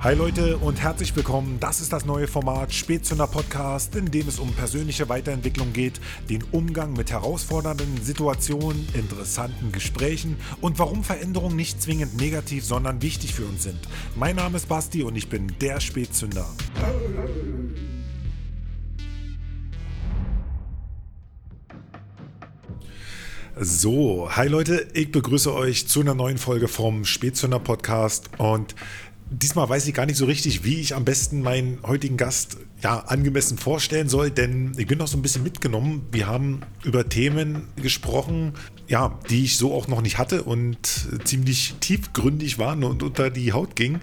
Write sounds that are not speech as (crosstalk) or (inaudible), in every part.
Hi Leute und herzlich willkommen. Das ist das neue Format Spätzünder Podcast, in dem es um persönliche Weiterentwicklung geht, den Umgang mit herausfordernden Situationen, interessanten Gesprächen und warum Veränderungen nicht zwingend negativ, sondern wichtig für uns sind. Mein Name ist Basti und ich bin der Spätzünder. So, hi Leute, ich begrüße euch zu einer neuen Folge vom Spätzünder Podcast und diesmal weiß ich gar nicht so richtig, wie ich am besten meinen heutigen Gast ja, angemessen vorstellen soll, denn ich bin noch so ein bisschen mitgenommen. Wir haben über Themen gesprochen, ja, die ich so auch noch nicht hatte und ziemlich tiefgründig waren und unter die Haut gingen.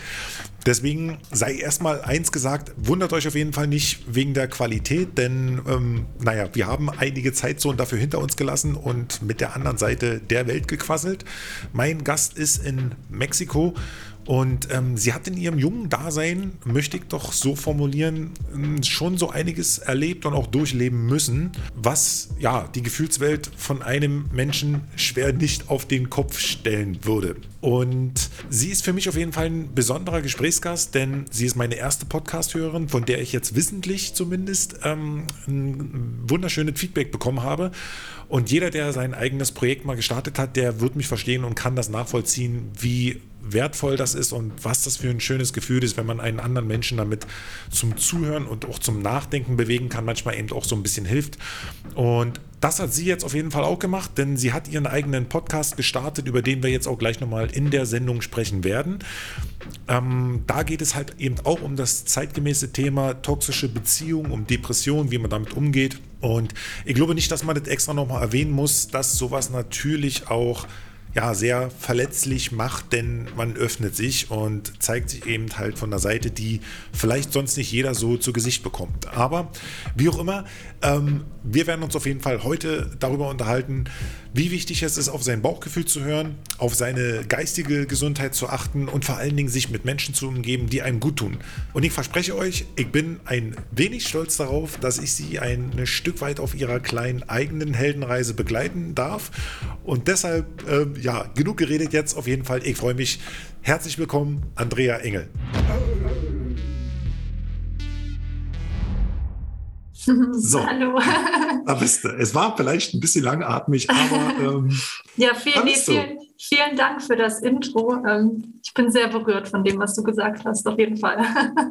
Deswegen sei erstmal eins gesagt, wundert euch auf jeden Fall nicht wegen der Qualität, denn ähm, naja, wir haben einige Zeitzonen dafür hinter uns gelassen und mit der anderen Seite der Welt gequasselt. Mein Gast ist in Mexiko und ähm, sie hat in ihrem jungen Dasein, möchte ich doch so formulieren, ähm, schon so einiges erlebt und auch durchleben müssen, was ja die Gefühlswelt von einem Menschen schwer nicht auf den Kopf stellen würde. Und sie ist für mich auf jeden Fall ein besonderer Gesprächsgast, denn sie ist meine erste Podcast-Hörerin, von der ich jetzt wissentlich zumindest ähm, ein wunderschönes Feedback bekommen habe. Und jeder, der sein eigenes Projekt mal gestartet hat, der wird mich verstehen und kann das nachvollziehen, wie wertvoll das ist und was das für ein schönes Gefühl ist, wenn man einen anderen Menschen damit zum Zuhören und auch zum Nachdenken bewegen kann, manchmal eben auch so ein bisschen hilft. Und das hat sie jetzt auf jeden Fall auch gemacht, denn sie hat ihren eigenen Podcast gestartet, über den wir jetzt auch gleich nochmal in der Sendung sprechen werden. Ähm, da geht es halt eben auch um das zeitgemäße Thema toxische Beziehungen, um Depressionen, wie man damit umgeht. Und ich glaube nicht, dass man das extra nochmal erwähnen muss, dass sowas natürlich auch ja, sehr verletzlich macht, denn man öffnet sich und zeigt sich eben halt von der Seite, die vielleicht sonst nicht jeder so zu Gesicht bekommt. Aber wie auch immer, ähm, wir werden uns auf jeden Fall heute darüber unterhalten, wie wichtig es ist, auf sein Bauchgefühl zu hören, auf seine geistige Gesundheit zu achten und vor allen Dingen sich mit Menschen zu umgeben, die einem gut tun. Und ich verspreche euch, ich bin ein wenig stolz darauf, dass ich sie ein Stück weit auf ihrer kleinen eigenen Heldenreise begleiten darf. Und deshalb, äh, ja, genug geredet jetzt auf jeden Fall. Ich freue mich. Herzlich willkommen, Andrea Engel. (laughs) So, Hallo. Da bist du. Es war vielleicht ein bisschen langatmig, aber. (laughs) Ähm, ja, vielen, vielen, vielen Dank für das Intro. Ähm, ich bin sehr berührt von dem, was du gesagt hast, auf jeden Fall.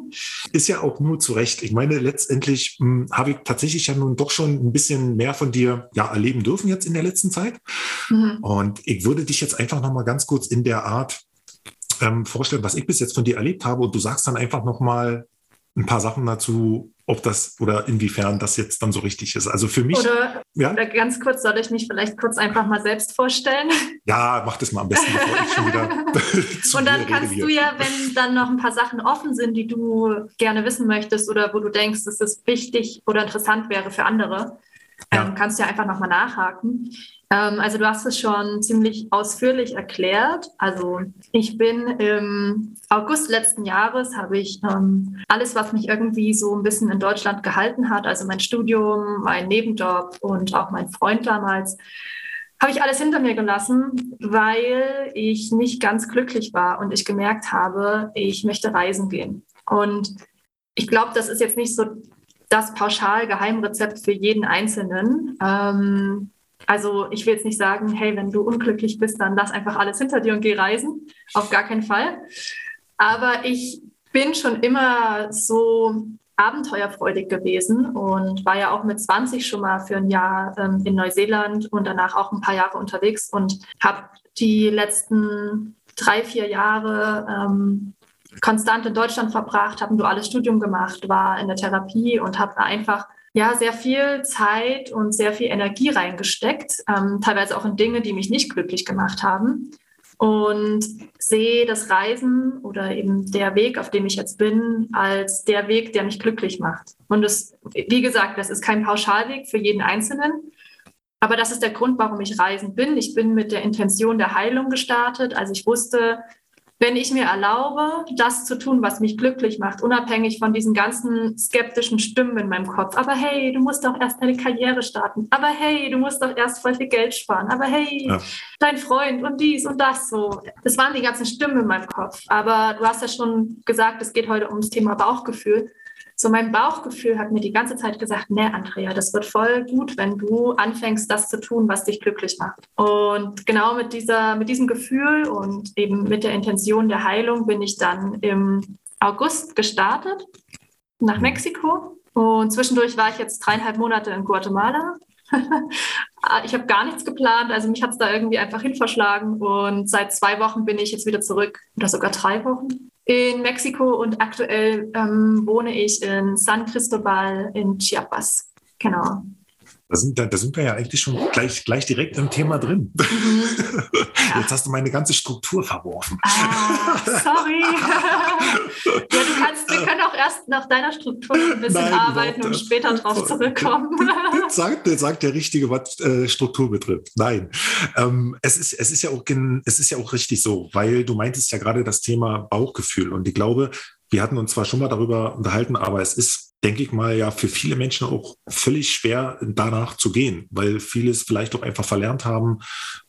(laughs) Ist ja auch nur zu Recht. Ich meine, letztendlich hm, habe ich tatsächlich ja nun doch schon ein bisschen mehr von dir ja, erleben dürfen jetzt in der letzten Zeit. Mhm. Und ich würde dich jetzt einfach nochmal ganz kurz in der Art ähm, vorstellen, was ich bis jetzt von dir erlebt habe. Und du sagst dann einfach nochmal ein paar Sachen dazu, ob das oder inwiefern das jetzt dann so richtig ist. Also für mich. Oder, ja? oder ganz kurz, soll ich mich vielleicht kurz einfach mal selbst vorstellen? Ja, mach das mal am besten, bevor ich schon wieder. (laughs) (laughs) Und dann kannst du ja, wenn dann noch ein paar Sachen offen sind, die du gerne wissen möchtest oder wo du denkst, dass es wichtig oder interessant wäre für andere, ja. ähm, kannst du ja einfach nochmal nachhaken. Ähm, also du hast es schon ziemlich ausführlich erklärt. Also ich bin im August letzten Jahres, habe ich ähm, alles, was mich irgendwie so ein bisschen in Deutschland gehalten hat, also mein Studium, mein Nebenjob und auch mein Freund damals, habe ich alles hinter mir gelassen, weil ich nicht ganz glücklich war und ich gemerkt habe, ich möchte reisen gehen. Und ich glaube, das ist jetzt nicht so das pauschal Geheimrezept für jeden Einzelnen. Ähm, also ich will jetzt nicht sagen, hey, wenn du unglücklich bist, dann lass einfach alles hinter dir und geh reisen. Auf gar keinen Fall. Aber ich bin schon immer so abenteuerfreudig gewesen und war ja auch mit 20 schon mal für ein Jahr ähm, in Neuseeland und danach auch ein paar Jahre unterwegs und habe die letzten drei, vier Jahre ähm, konstant in Deutschland verbracht, habe ein duales Studium gemacht, war in der Therapie und habe einfach ja sehr viel Zeit und sehr viel Energie reingesteckt, ähm, teilweise auch in Dinge, die mich nicht glücklich gemacht haben. Und sehe das Reisen oder eben der Weg, auf dem ich jetzt bin, als der Weg, der mich glücklich macht. Und es, wie gesagt, das ist kein Pauschalweg für jeden Einzelnen. Aber das ist der Grund, warum ich reisen bin. Ich bin mit der Intention der Heilung gestartet. Also ich wusste, wenn ich mir erlaube, das zu tun, was mich glücklich macht, unabhängig von diesen ganzen skeptischen Stimmen in meinem Kopf. Aber hey, du musst doch erst deine Karriere starten. Aber hey, du musst doch erst voll viel Geld sparen. Aber hey, ja. dein Freund und dies und das so. Das waren die ganzen Stimmen in meinem Kopf. Aber du hast ja schon gesagt, es geht heute ums Thema Bauchgefühl. So mein Bauchgefühl hat mir die ganze Zeit gesagt, nee, Andrea, das wird voll gut, wenn du anfängst, das zu tun, was dich glücklich macht. Und genau mit dieser, mit diesem Gefühl und eben mit der Intention der Heilung bin ich dann im August gestartet nach Mexiko. Und zwischendurch war ich jetzt dreieinhalb Monate in Guatemala. (laughs) ich habe gar nichts geplant, also mich hat es da irgendwie einfach hin verschlagen. Und seit zwei Wochen bin ich jetzt wieder zurück, oder sogar drei Wochen in Mexiko und aktuell ähm, wohne ich in San Cristobal in Chiapas. Genau. Da sind, da, da sind wir ja eigentlich schon gleich, gleich direkt im Thema drin. Mhm. Ja. (laughs) Jetzt hast du meine ganze Struktur verworfen. Ah, sorry. (laughs) ja, du kannst, wir können auch erst nach deiner Struktur ein bisschen Nein, arbeiten und später drauf zurückkommen. sagt, sagt der Richtige, was äh, Struktur betrifft. Nein. Ähm, es, ist, es, ist ja auch, es ist ja auch richtig so, weil du meintest ja gerade das Thema Bauchgefühl. Und ich glaube, wir hatten uns zwar schon mal darüber unterhalten, aber es ist denke ich mal, ja für viele Menschen auch völlig schwer danach zu gehen, weil viele es vielleicht auch einfach verlernt haben,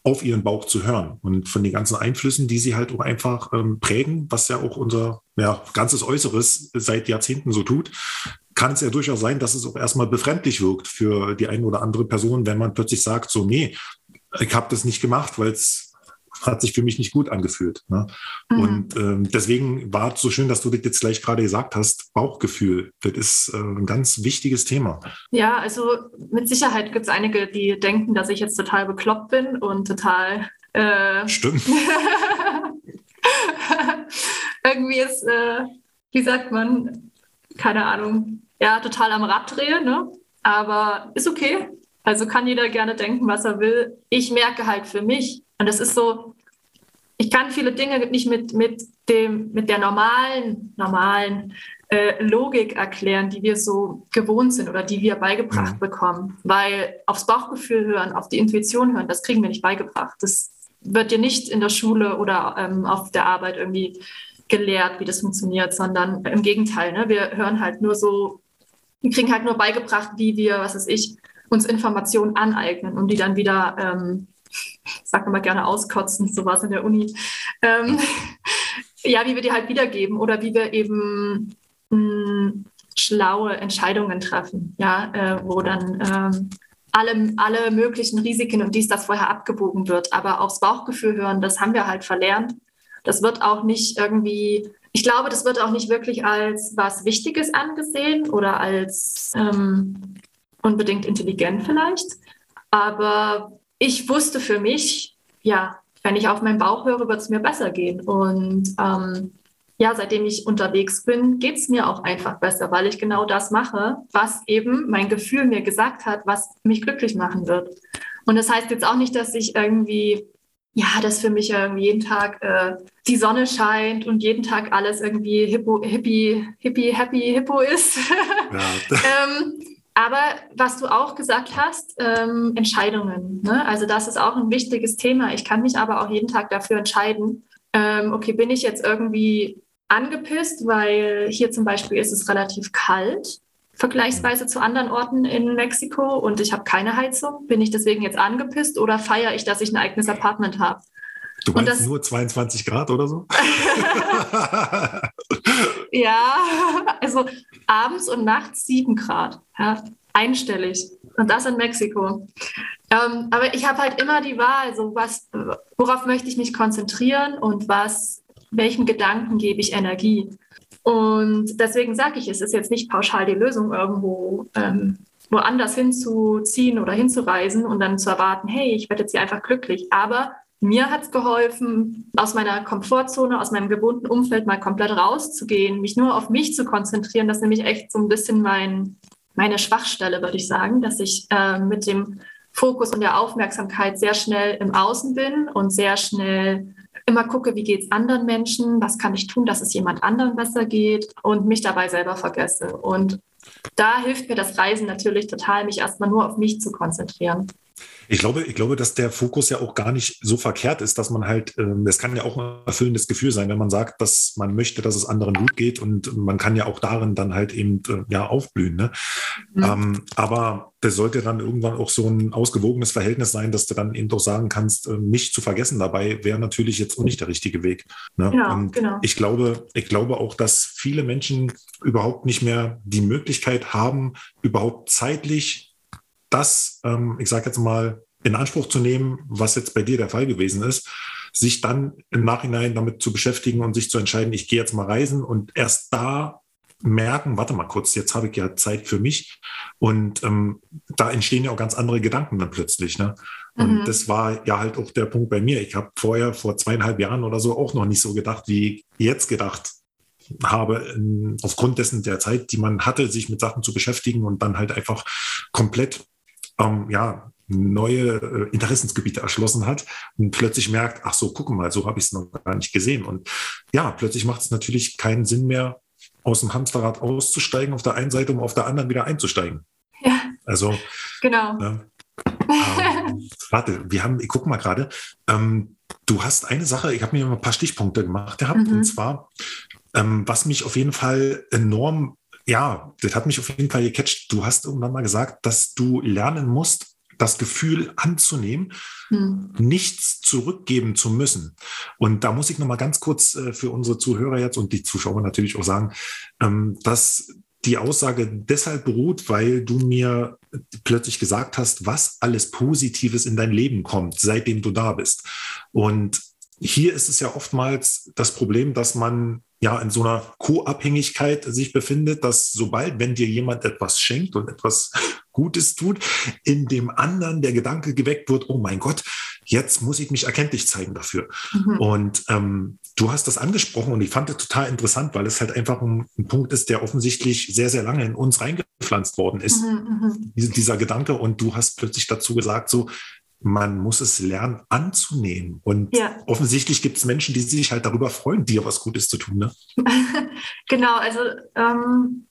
auf ihren Bauch zu hören. Und von den ganzen Einflüssen, die sie halt auch einfach ähm, prägen, was ja auch unser ja, ganzes Äußeres seit Jahrzehnten so tut, kann es ja durchaus sein, dass es auch erstmal befremdlich wirkt für die eine oder andere Person, wenn man plötzlich sagt, so, nee, ich habe das nicht gemacht, weil es hat sich für mich nicht gut angefühlt. Ne? Mhm. Und ähm, deswegen war es so schön, dass du das jetzt gleich gerade gesagt hast, Bauchgefühl, das ist äh, ein ganz wichtiges Thema. Ja, also mit Sicherheit gibt es einige, die denken, dass ich jetzt total bekloppt bin und total... Äh, Stimmt. (laughs) irgendwie ist, äh, wie sagt man, keine Ahnung, ja, total am Rad drehe, ne? aber ist okay. Also kann jeder gerne denken, was er will. Ich merke halt für mich, und das ist so, ich kann viele Dinge nicht mit, mit, dem, mit der normalen, normalen äh, Logik erklären, die wir so gewohnt sind oder die wir beigebracht mhm. bekommen. Weil aufs Bauchgefühl hören, auf die Intuition hören, das kriegen wir nicht beigebracht. Das wird dir nicht in der Schule oder ähm, auf der Arbeit irgendwie gelehrt, wie das funktioniert, sondern im Gegenteil. Ne? Wir hören halt nur so, wir kriegen halt nur beigebracht, wie wir, was weiß ich, uns Informationen aneignen und die dann wieder ähm, ich sage immer gerne auskotzen, so war es in der Uni. Ähm, (laughs) ja, wie wir die halt wiedergeben oder wie wir eben mh, hm, schlaue Entscheidungen treffen, ja, äh, wo dann ähm, alle, alle möglichen Risiken und dies, das vorher abgewogen wird. Aber aufs Bauchgefühl hören, das haben wir halt verlernt. Das wird auch nicht irgendwie, ich glaube, das wird auch nicht wirklich als was Wichtiges angesehen oder als ähm, unbedingt intelligent vielleicht. Aber ich wusste für mich, ja, wenn ich auf meinen Bauch höre, wird es mir besser gehen. Und ähm, ja, seitdem ich unterwegs bin, geht es mir auch einfach besser, weil ich genau das mache, was eben mein Gefühl mir gesagt hat, was mich glücklich machen wird. Und das heißt jetzt auch nicht, dass ich irgendwie, ja, dass für mich irgendwie jeden Tag äh, die Sonne scheint und jeden Tag alles irgendwie hippo, hippie, hippie, happy, hippo ist. Ja. (laughs) ähm, aber was du auch gesagt hast, ähm, Entscheidungen. Ne? Also das ist auch ein wichtiges Thema. Ich kann mich aber auch jeden Tag dafür entscheiden, ähm, okay, bin ich jetzt irgendwie angepisst, weil hier zum Beispiel ist es relativ kalt, vergleichsweise zu anderen Orten in Mexiko und ich habe keine Heizung. Bin ich deswegen jetzt angepisst oder feiere ich, dass ich ein eigenes Apartment habe? Du meinst das, nur 22 Grad oder so? (laughs) (laughs) ja, (laughs) also abends und nachts 7 Grad. Ja, einstellig. Und das in Mexiko. Ähm, aber ich habe halt immer die Wahl, so was, worauf möchte ich mich konzentrieren und was, welchen Gedanken gebe ich Energie. Und deswegen sage ich, es ist jetzt nicht pauschal die Lösung, irgendwo ähm, woanders hinzuziehen oder hinzureisen und dann zu erwarten, hey, ich werde jetzt hier einfach glücklich. Aber mir hat es geholfen, aus meiner Komfortzone, aus meinem gewohnten Umfeld mal komplett rauszugehen, mich nur auf mich zu konzentrieren. Das ist nämlich echt so ein bisschen mein, meine Schwachstelle, würde ich sagen, dass ich äh, mit dem Fokus und der Aufmerksamkeit sehr schnell im Außen bin und sehr schnell immer gucke, wie geht es anderen Menschen, was kann ich tun, dass es jemand anderen besser geht und mich dabei selber vergesse. Und da hilft mir das Reisen natürlich total, mich erstmal nur auf mich zu konzentrieren. Ich glaube, ich glaube, dass der Fokus ja auch gar nicht so verkehrt ist, dass man halt, ähm, das kann ja auch ein erfüllendes Gefühl sein, wenn man sagt, dass man möchte, dass es anderen gut geht und man kann ja auch darin dann halt eben äh, ja aufblühen. Ne? Mhm. Ähm, aber das sollte dann irgendwann auch so ein ausgewogenes Verhältnis sein, dass du dann eben doch sagen kannst, äh, nicht zu vergessen dabei wäre natürlich jetzt auch nicht der richtige Weg. Ne? Genau, genau. ich glaube, ich glaube auch, dass viele Menschen überhaupt nicht mehr die Möglichkeit haben, überhaupt zeitlich das, ähm, ich sage jetzt mal, in Anspruch zu nehmen, was jetzt bei dir der Fall gewesen ist, sich dann im Nachhinein damit zu beschäftigen und sich zu entscheiden, ich gehe jetzt mal reisen und erst da merken, warte mal kurz, jetzt habe ich ja Zeit für mich. Und ähm, da entstehen ja auch ganz andere Gedanken dann plötzlich. Ne? Und mhm. das war ja halt auch der Punkt bei mir. Ich habe vorher, vor zweieinhalb Jahren oder so, auch noch nicht so gedacht, wie jetzt gedacht habe, aufgrund dessen der Zeit, die man hatte, sich mit Sachen zu beschäftigen und dann halt einfach komplett ähm, ja, neue äh, Interessensgebiete erschlossen hat und plötzlich merkt, ach so, guck mal, so habe ich es noch gar nicht gesehen. Und ja, plötzlich macht es natürlich keinen Sinn mehr, aus dem Hamsterrad auszusteigen auf der einen Seite, um auf der anderen wieder einzusteigen. Ja. Also, genau. Ne, ähm, (laughs) warte, wir haben, ich gucke mal gerade, ähm, du hast eine Sache, ich habe mir ein paar Stichpunkte gemacht gehabt, mhm. und zwar, ähm, was mich auf jeden Fall enorm ja, das hat mich auf jeden Fall gecatcht. Du hast irgendwann mal gesagt, dass du lernen musst, das Gefühl anzunehmen, hm. nichts zurückgeben zu müssen. Und da muss ich noch mal ganz kurz äh, für unsere Zuhörer jetzt und die Zuschauer natürlich auch sagen, ähm, dass die Aussage deshalb beruht, weil du mir plötzlich gesagt hast, was alles Positives in dein Leben kommt, seitdem du da bist. Und hier ist es ja oftmals das Problem, dass man ja in so einer Co-Abhängigkeit sich befindet, dass sobald, wenn dir jemand etwas schenkt und etwas (laughs) Gutes tut, in dem anderen der Gedanke geweckt wird, oh mein Gott, jetzt muss ich mich erkenntlich zeigen dafür. Mhm. Und ähm, du hast das angesprochen und ich fand das total interessant, weil es halt einfach ein, ein, Punkt ist, der offensichtlich sehr, sehr lange in uns reingepflanzt worden ist, mhm, mhm. dieser Gedanke. Und du hast plötzlich dazu gesagt, so, man muss es lernen anzunehmen. Und ja. offensichtlich gibt es Menschen, die sich halt darüber freuen, dir was Gutes zu tun. Ne? (laughs) genau, also ähm,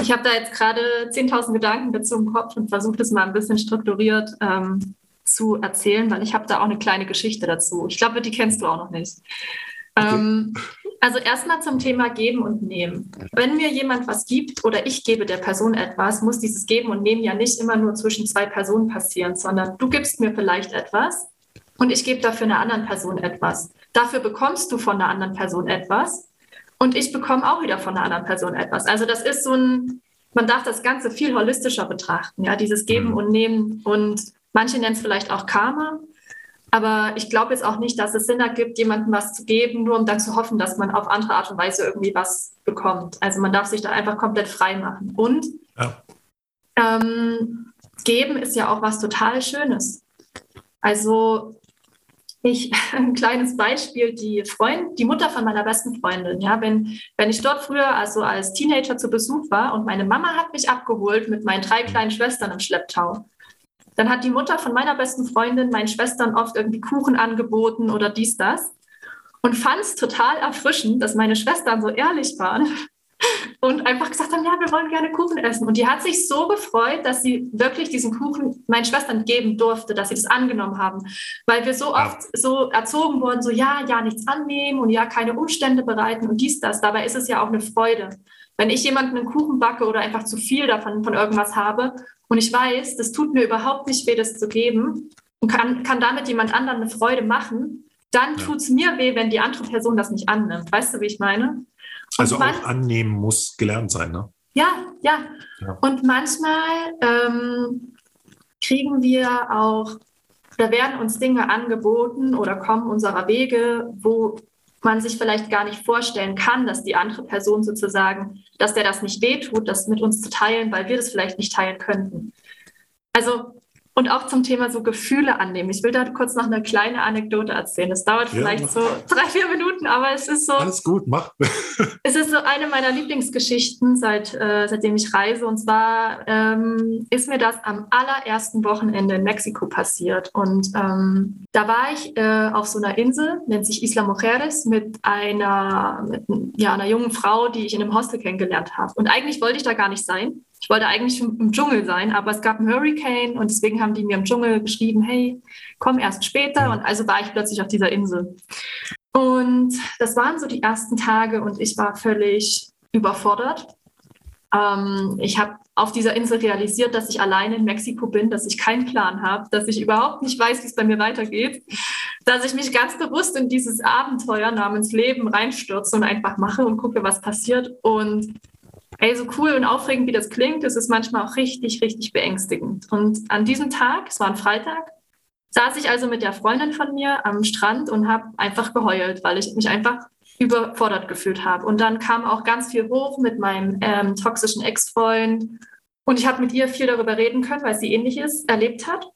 ich habe da jetzt gerade 10.000 Gedanken dazu im Kopf und versuche das mal ein bisschen strukturiert ähm, zu erzählen, weil ich habe da auch eine kleine Geschichte dazu. Ich glaube, die kennst du auch noch nicht. Okay. Ähm, also erstmal zum Thema Geben und Nehmen. Wenn mir jemand was gibt oder ich gebe der Person etwas, muss dieses Geben und Nehmen ja nicht immer nur zwischen zwei Personen passieren, sondern du gibst mir vielleicht etwas und ich gebe dafür einer anderen Person etwas. Dafür bekommst du von einer anderen Person etwas und ich bekomme auch wieder von einer anderen Person etwas. Also das ist so ein, man darf das Ganze viel holistischer betrachten, ja, dieses Geben mhm. und Nehmen und manche nennen es vielleicht auch Karma. Aber ich glaube jetzt auch nicht, dass es Sinn ergibt, jemandem was zu geben, nur um dann zu hoffen, dass man auf andere Art und Weise irgendwie was bekommt. Also man darf sich da einfach komplett frei machen. Und ja. ähm, geben ist ja auch was total Schönes. Also ich, (laughs) ein kleines Beispiel, die Freund, die Mutter von meiner besten Freundin, ja, wenn, wenn ich dort früher also als Teenager zu Besuch war und meine Mama hat mich abgeholt mit meinen drei kleinen Schwestern im Schlepptau dann hat die Mutter von meiner besten Freundin meinen Schwestern oft irgendwie Kuchen angeboten oder dies, das. Und fand es total erfrischend, dass meine Schwestern so ehrlich waren (laughs) und einfach gesagt haben, ja, wir wollen gerne Kuchen essen. Und die hat sich so gefreut, dass sie wirklich diesen Kuchen meinen Schwestern geben durfte, dass sie das angenommen haben. Weil wir so oft so erzogen wurden, so ja, ja, nichts annehmen und ja, keine Umstände bereiten und dies, das. Dabei ist es ja auch eine Freude. Wenn ich jemanden einen Kuchen backe oder einfach zu viel davon von irgendwas habe und ich weiß, das tut mir überhaupt nicht weh, das zu geben und kann, kann damit jemand anderen eine Freude machen, dann ja. tut es mir weh, wenn die andere Person das nicht annimmt. Weißt du, wie ich meine? Und also man, auch annehmen muss gelernt sein, ne? Ja, ja. ja. Und manchmal ähm, kriegen wir auch, da werden uns Dinge angeboten oder kommen unserer Wege, wo man sich vielleicht gar nicht vorstellen kann, dass die andere Person sozusagen, dass der das nicht wehtut, das mit uns zu teilen, weil wir das vielleicht nicht teilen könnten. Also und auch zum Thema so Gefühle annehmen. Ich will da kurz noch eine kleine Anekdote erzählen. Das dauert ja, vielleicht so drei, vier Minuten, aber es ist so. Alles gut, mach. (laughs) es ist so eine meiner Lieblingsgeschichten, seit, äh, seitdem ich reise. Und zwar ähm, ist mir das am allerersten Wochenende in Mexiko passiert. Und ähm, da war ich äh, auf so einer Insel, nennt sich Isla Mujeres, mit einer, mit, ja, einer jungen Frau, die ich in einem Hostel kennengelernt habe. Und eigentlich wollte ich da gar nicht sein. Ich wollte eigentlich im Dschungel sein, aber es gab einen Hurricane und deswegen haben die mir im Dschungel geschrieben, hey, komm erst später. Und also war ich plötzlich auf dieser Insel. Und das waren so die ersten Tage und ich war völlig überfordert. Ähm, ich habe auf dieser Insel realisiert, dass ich alleine in Mexiko bin, dass ich keinen Plan habe, dass ich überhaupt nicht weiß, wie es bei mir weitergeht, dass ich mich ganz bewusst in dieses Abenteuer namens Leben reinstürze und einfach mache und gucke, was passiert. Und ey, so cool und aufregend, wie das klingt, ist es manchmal auch richtig, richtig beängstigend. Und an diesem Tag, es war ein Freitag, saß ich also mit der Freundin von mir am Strand und habe einfach geheult, weil ich mich einfach überfordert gefühlt habe. Und dann kam auch ganz viel hoch mit meinem ähm, toxischen Ex-Freund. Und ich habe mit ihr viel darüber reden können, weil sie ähnliches erlebt hat.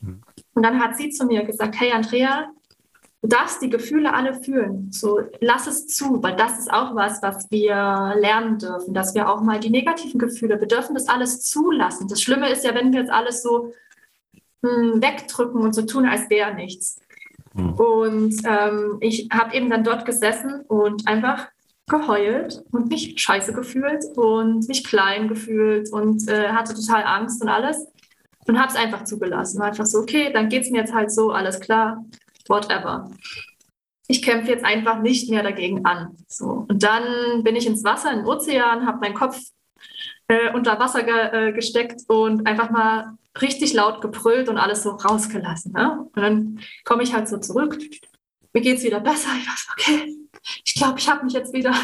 Mhm. Und dann hat sie zu mir gesagt, hey Andrea, du darfst die Gefühle alle fühlen. So, lass es zu, weil das ist auch was, was wir lernen dürfen, dass wir auch mal die negativen Gefühle, wir dürfen das alles zulassen. Das Schlimme ist ja, wenn wir jetzt alles so hm, wegdrücken und so tun, als wäre nichts. Mhm. Und ähm, ich habe eben dann dort gesessen und einfach geheult und mich scheiße gefühlt und mich klein gefühlt und äh, hatte total Angst und alles und habe es einfach zugelassen. War einfach so, okay, dann geht es mir jetzt halt so, alles klar, whatever. Ich kämpfe jetzt einfach nicht mehr dagegen an. So. Und dann bin ich ins Wasser, in den Ozean, habe meinen Kopf äh, unter Wasser ge äh, gesteckt und einfach mal richtig laut gebrüllt und alles so rausgelassen. Ne? Und dann komme ich halt so zurück. Mir geht es wieder besser. Ich dachte, okay, ich glaube, ich habe mich jetzt wieder.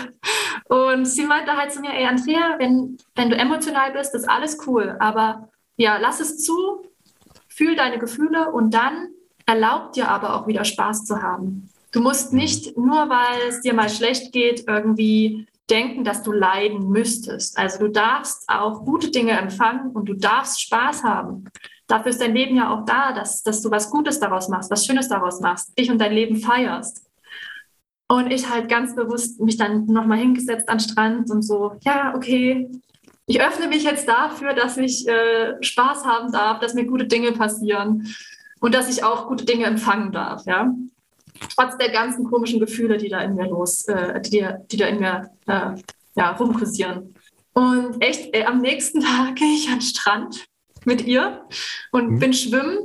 Und sie meinte halt zu mir, ey Andrea, wenn, wenn du emotional bist, ist alles cool. Aber ja, lass es zu, fühl deine Gefühle und dann erlaub dir aber auch wieder Spaß zu haben. Du musst nicht nur, weil es dir mal schlecht geht, irgendwie denken, dass du leiden müsstest. Also du darfst auch gute Dinge empfangen und du darfst Spaß haben. Dafür ist dein Leben ja auch da, dass, dass du was Gutes daraus machst, was Schönes daraus machst, dich und dein Leben feierst. Und ich halt ganz bewusst mich dann nochmal hingesetzt an Strand und so, ja, okay, ich öffne mich jetzt dafür, dass ich äh, Spaß haben darf, dass mir gute Dinge passieren und dass ich auch gute Dinge empfangen darf, ja trotz der ganzen komischen Gefühle, die da in mir los, äh, die, die da in mir äh, ja, rumkursieren. Und echt, ey, am nächsten (laughs) Tag gehe ich an den Strand mit ihr und mhm. bin schwimmen.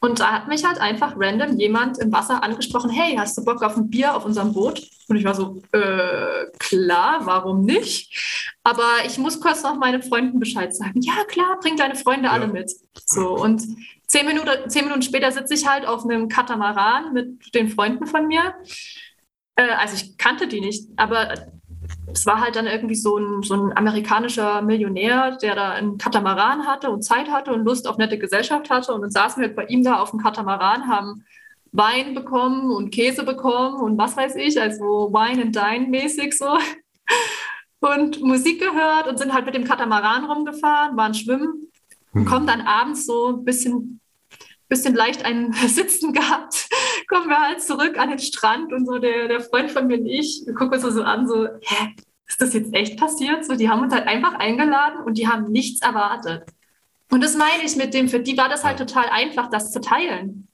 Und da hat mich halt einfach random jemand im Wasser angesprochen, hey, hast du Bock auf ein Bier auf unserem Boot? Und ich war so, äh, klar, warum nicht? Aber ich muss kurz noch meinen Freunden Bescheid sagen. Ja, klar, bring deine Freunde ja. alle mit. So, und zehn Minuten, zehn Minuten später sitze ich halt auf einem Katamaran mit den Freunden von mir. Äh, also ich kannte die nicht, aber es war halt dann irgendwie so ein, so ein amerikanischer Millionär, der da einen Katamaran hatte und Zeit hatte und Lust auf nette Gesellschaft hatte. Und dann saßen wir bei ihm da auf dem Katamaran, haben Wein bekommen und Käse bekommen und was weiß ich, also Wine and Dine mäßig so. (laughs) Und Musik gehört und sind halt mit dem Katamaran rumgefahren, waren schwimmen und hm. kommen dann abends so ein bisschen bisschen leicht ein (laughs) Sitzen gehabt, kommen wir halt zurück an den Strand und so der, der Freund von mir und ich gucken uns so an, so, hä, ist das jetzt echt passiert? So, die haben uns halt einfach eingeladen und die haben nichts erwartet. Und das meine ich mit dem, für die war das halt total einfach, das zu teilen.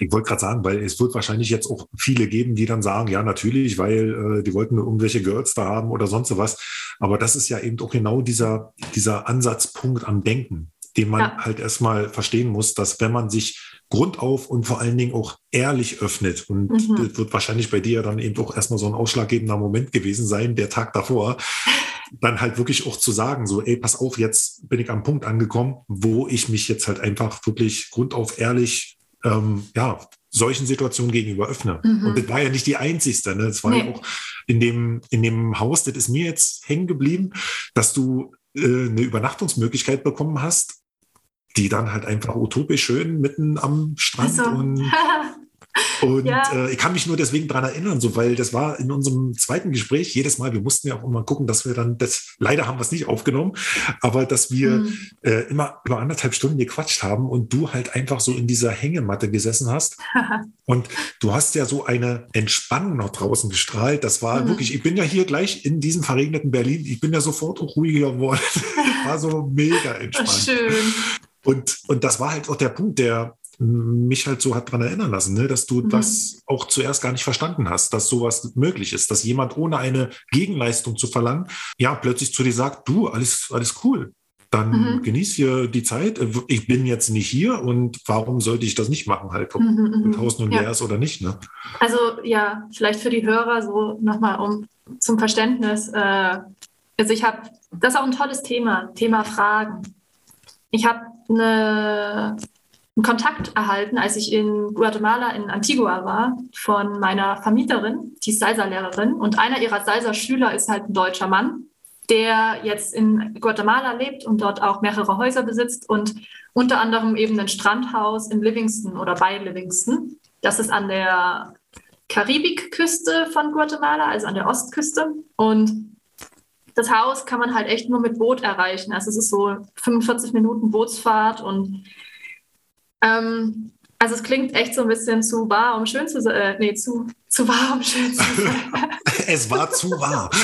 Ich wollte gerade sagen, weil es wird wahrscheinlich jetzt auch viele geben, die dann sagen, ja, natürlich, weil äh, die wollten irgendwelche Girls da haben oder sonst was. Aber das ist ja eben auch genau dieser, dieser Ansatzpunkt am Denken den man ja. halt erstmal verstehen muss, dass wenn man sich grundauf und vor allen Dingen auch ehrlich öffnet, und mhm. das wird wahrscheinlich bei dir dann eben auch erstmal so ein ausschlaggebender Moment gewesen sein, der Tag davor, dann halt wirklich auch zu sagen, so, ey, pass auf, jetzt bin ich am Punkt angekommen, wo ich mich jetzt halt einfach wirklich grundauf ehrlich, ähm, ja, solchen Situationen gegenüber öffne. Mhm. Und das war ja nicht die einzigste. Ne? Das war nee. ja auch in dem, in dem Haus, das ist mir jetzt hängen geblieben, dass du äh, eine Übernachtungsmöglichkeit bekommen hast, die dann halt einfach utopisch schön mitten am Strand also. und (laughs) Und ja. äh, ich kann mich nur deswegen daran erinnern, so, weil das war in unserem zweiten Gespräch jedes Mal, wir mussten ja auch immer gucken, dass wir dann, das, leider haben wir es nicht aufgenommen, aber dass wir mhm. äh, immer über anderthalb Stunden gequatscht haben und du halt einfach so in dieser Hängematte gesessen hast. (laughs) und du hast ja so eine Entspannung noch draußen gestrahlt. Das war mhm. wirklich, ich bin ja hier gleich in diesem verregneten Berlin, ich bin ja sofort auch ruhiger geworden. (laughs) war so mega entspannt. Schön. Und, und das war halt auch der Punkt, der mich halt so hat daran erinnern lassen, ne? dass du mhm. das auch zuerst gar nicht verstanden hast, dass sowas möglich ist, dass jemand ohne eine Gegenleistung zu verlangen, ja, plötzlich zu dir sagt, du, alles, alles cool. dann mhm. genieß hier die Zeit. Ich bin jetzt nicht hier und warum sollte ich das nicht machen, halt, ob mhm, mit Haus nun ja. leer ist oder nicht. Ne? Also ja, vielleicht für die Hörer so nochmal um zum Verständnis. Äh, also ich habe, das ist auch ein tolles Thema, Thema Fragen. Ich habe eine Kontakt erhalten, als ich in Guatemala in Antigua war, von meiner Vermieterin, die ist Salsa-Lehrerin. Und einer ihrer Salsa-Schüler ist halt ein deutscher Mann, der jetzt in Guatemala lebt und dort auch mehrere Häuser besitzt und unter anderem eben ein Strandhaus in Livingston oder bei Livingston. Das ist an der Karibikküste von Guatemala, also an der Ostküste. Und das Haus kann man halt echt nur mit Boot erreichen. Also es ist so 45 Minuten Bootsfahrt und ähm, also es klingt echt so ein bisschen zu wahr, um schön zu sein. Äh, nee, zu, zu wahr, um schön zu (laughs) sein. es war zu wahr. (laughs)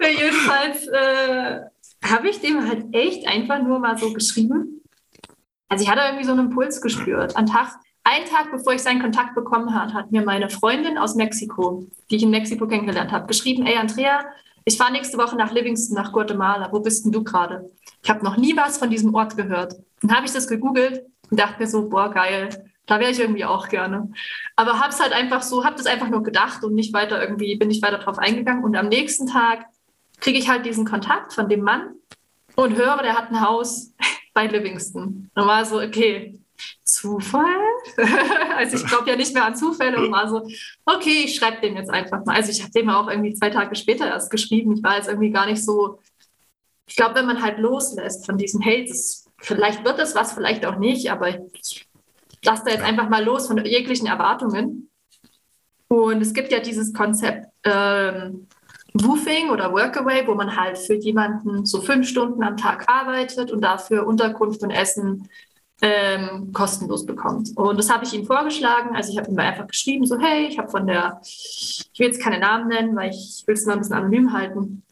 jedenfalls äh, habe ich dem halt echt einfach nur mal so geschrieben. Also ich hatte irgendwie so einen Impuls gespürt. An Tag, einen Tag bevor ich seinen Kontakt bekommen habe, hat mir meine Freundin aus Mexiko, die ich in Mexiko kennengelernt habe, geschrieben, ey Andrea, ich fahre nächste Woche nach Livingston, nach Guatemala. Wo bist denn du gerade? Ich habe noch nie was von diesem Ort gehört. Dann habe ich das gegoogelt und dachte mir so, boah, geil, da wäre ich irgendwie auch gerne. Aber habe es halt einfach so, habe das einfach nur gedacht und nicht weiter irgendwie, bin nicht weiter drauf eingegangen. Und am nächsten Tag kriege ich halt diesen Kontakt von dem Mann und höre, der hat ein Haus (laughs) bei Livingston. Und war so, okay, Zufall? (laughs) also ich glaube ja nicht mehr an Zufälle und war so, okay, ich schreibe dem jetzt einfach mal. Also ich habe dem auch irgendwie zwei Tage später erst geschrieben. Ich war jetzt irgendwie gar nicht so, ich glaube, wenn man halt loslässt von diesem, hey, das, vielleicht wird es was, vielleicht auch nicht, aber ich lasse da jetzt einfach mal los von jeglichen Erwartungen. Und es gibt ja dieses Konzept ähm, Woofing oder Workaway, wo man halt für jemanden so fünf Stunden am Tag arbeitet und dafür Unterkunft und Essen ähm, kostenlos bekommt. Und das habe ich ihm vorgeschlagen. Also ich habe ihm einfach geschrieben, so hey, ich habe von der, ich will jetzt keine Namen nennen, weil ich will es mal ein bisschen anonym halten.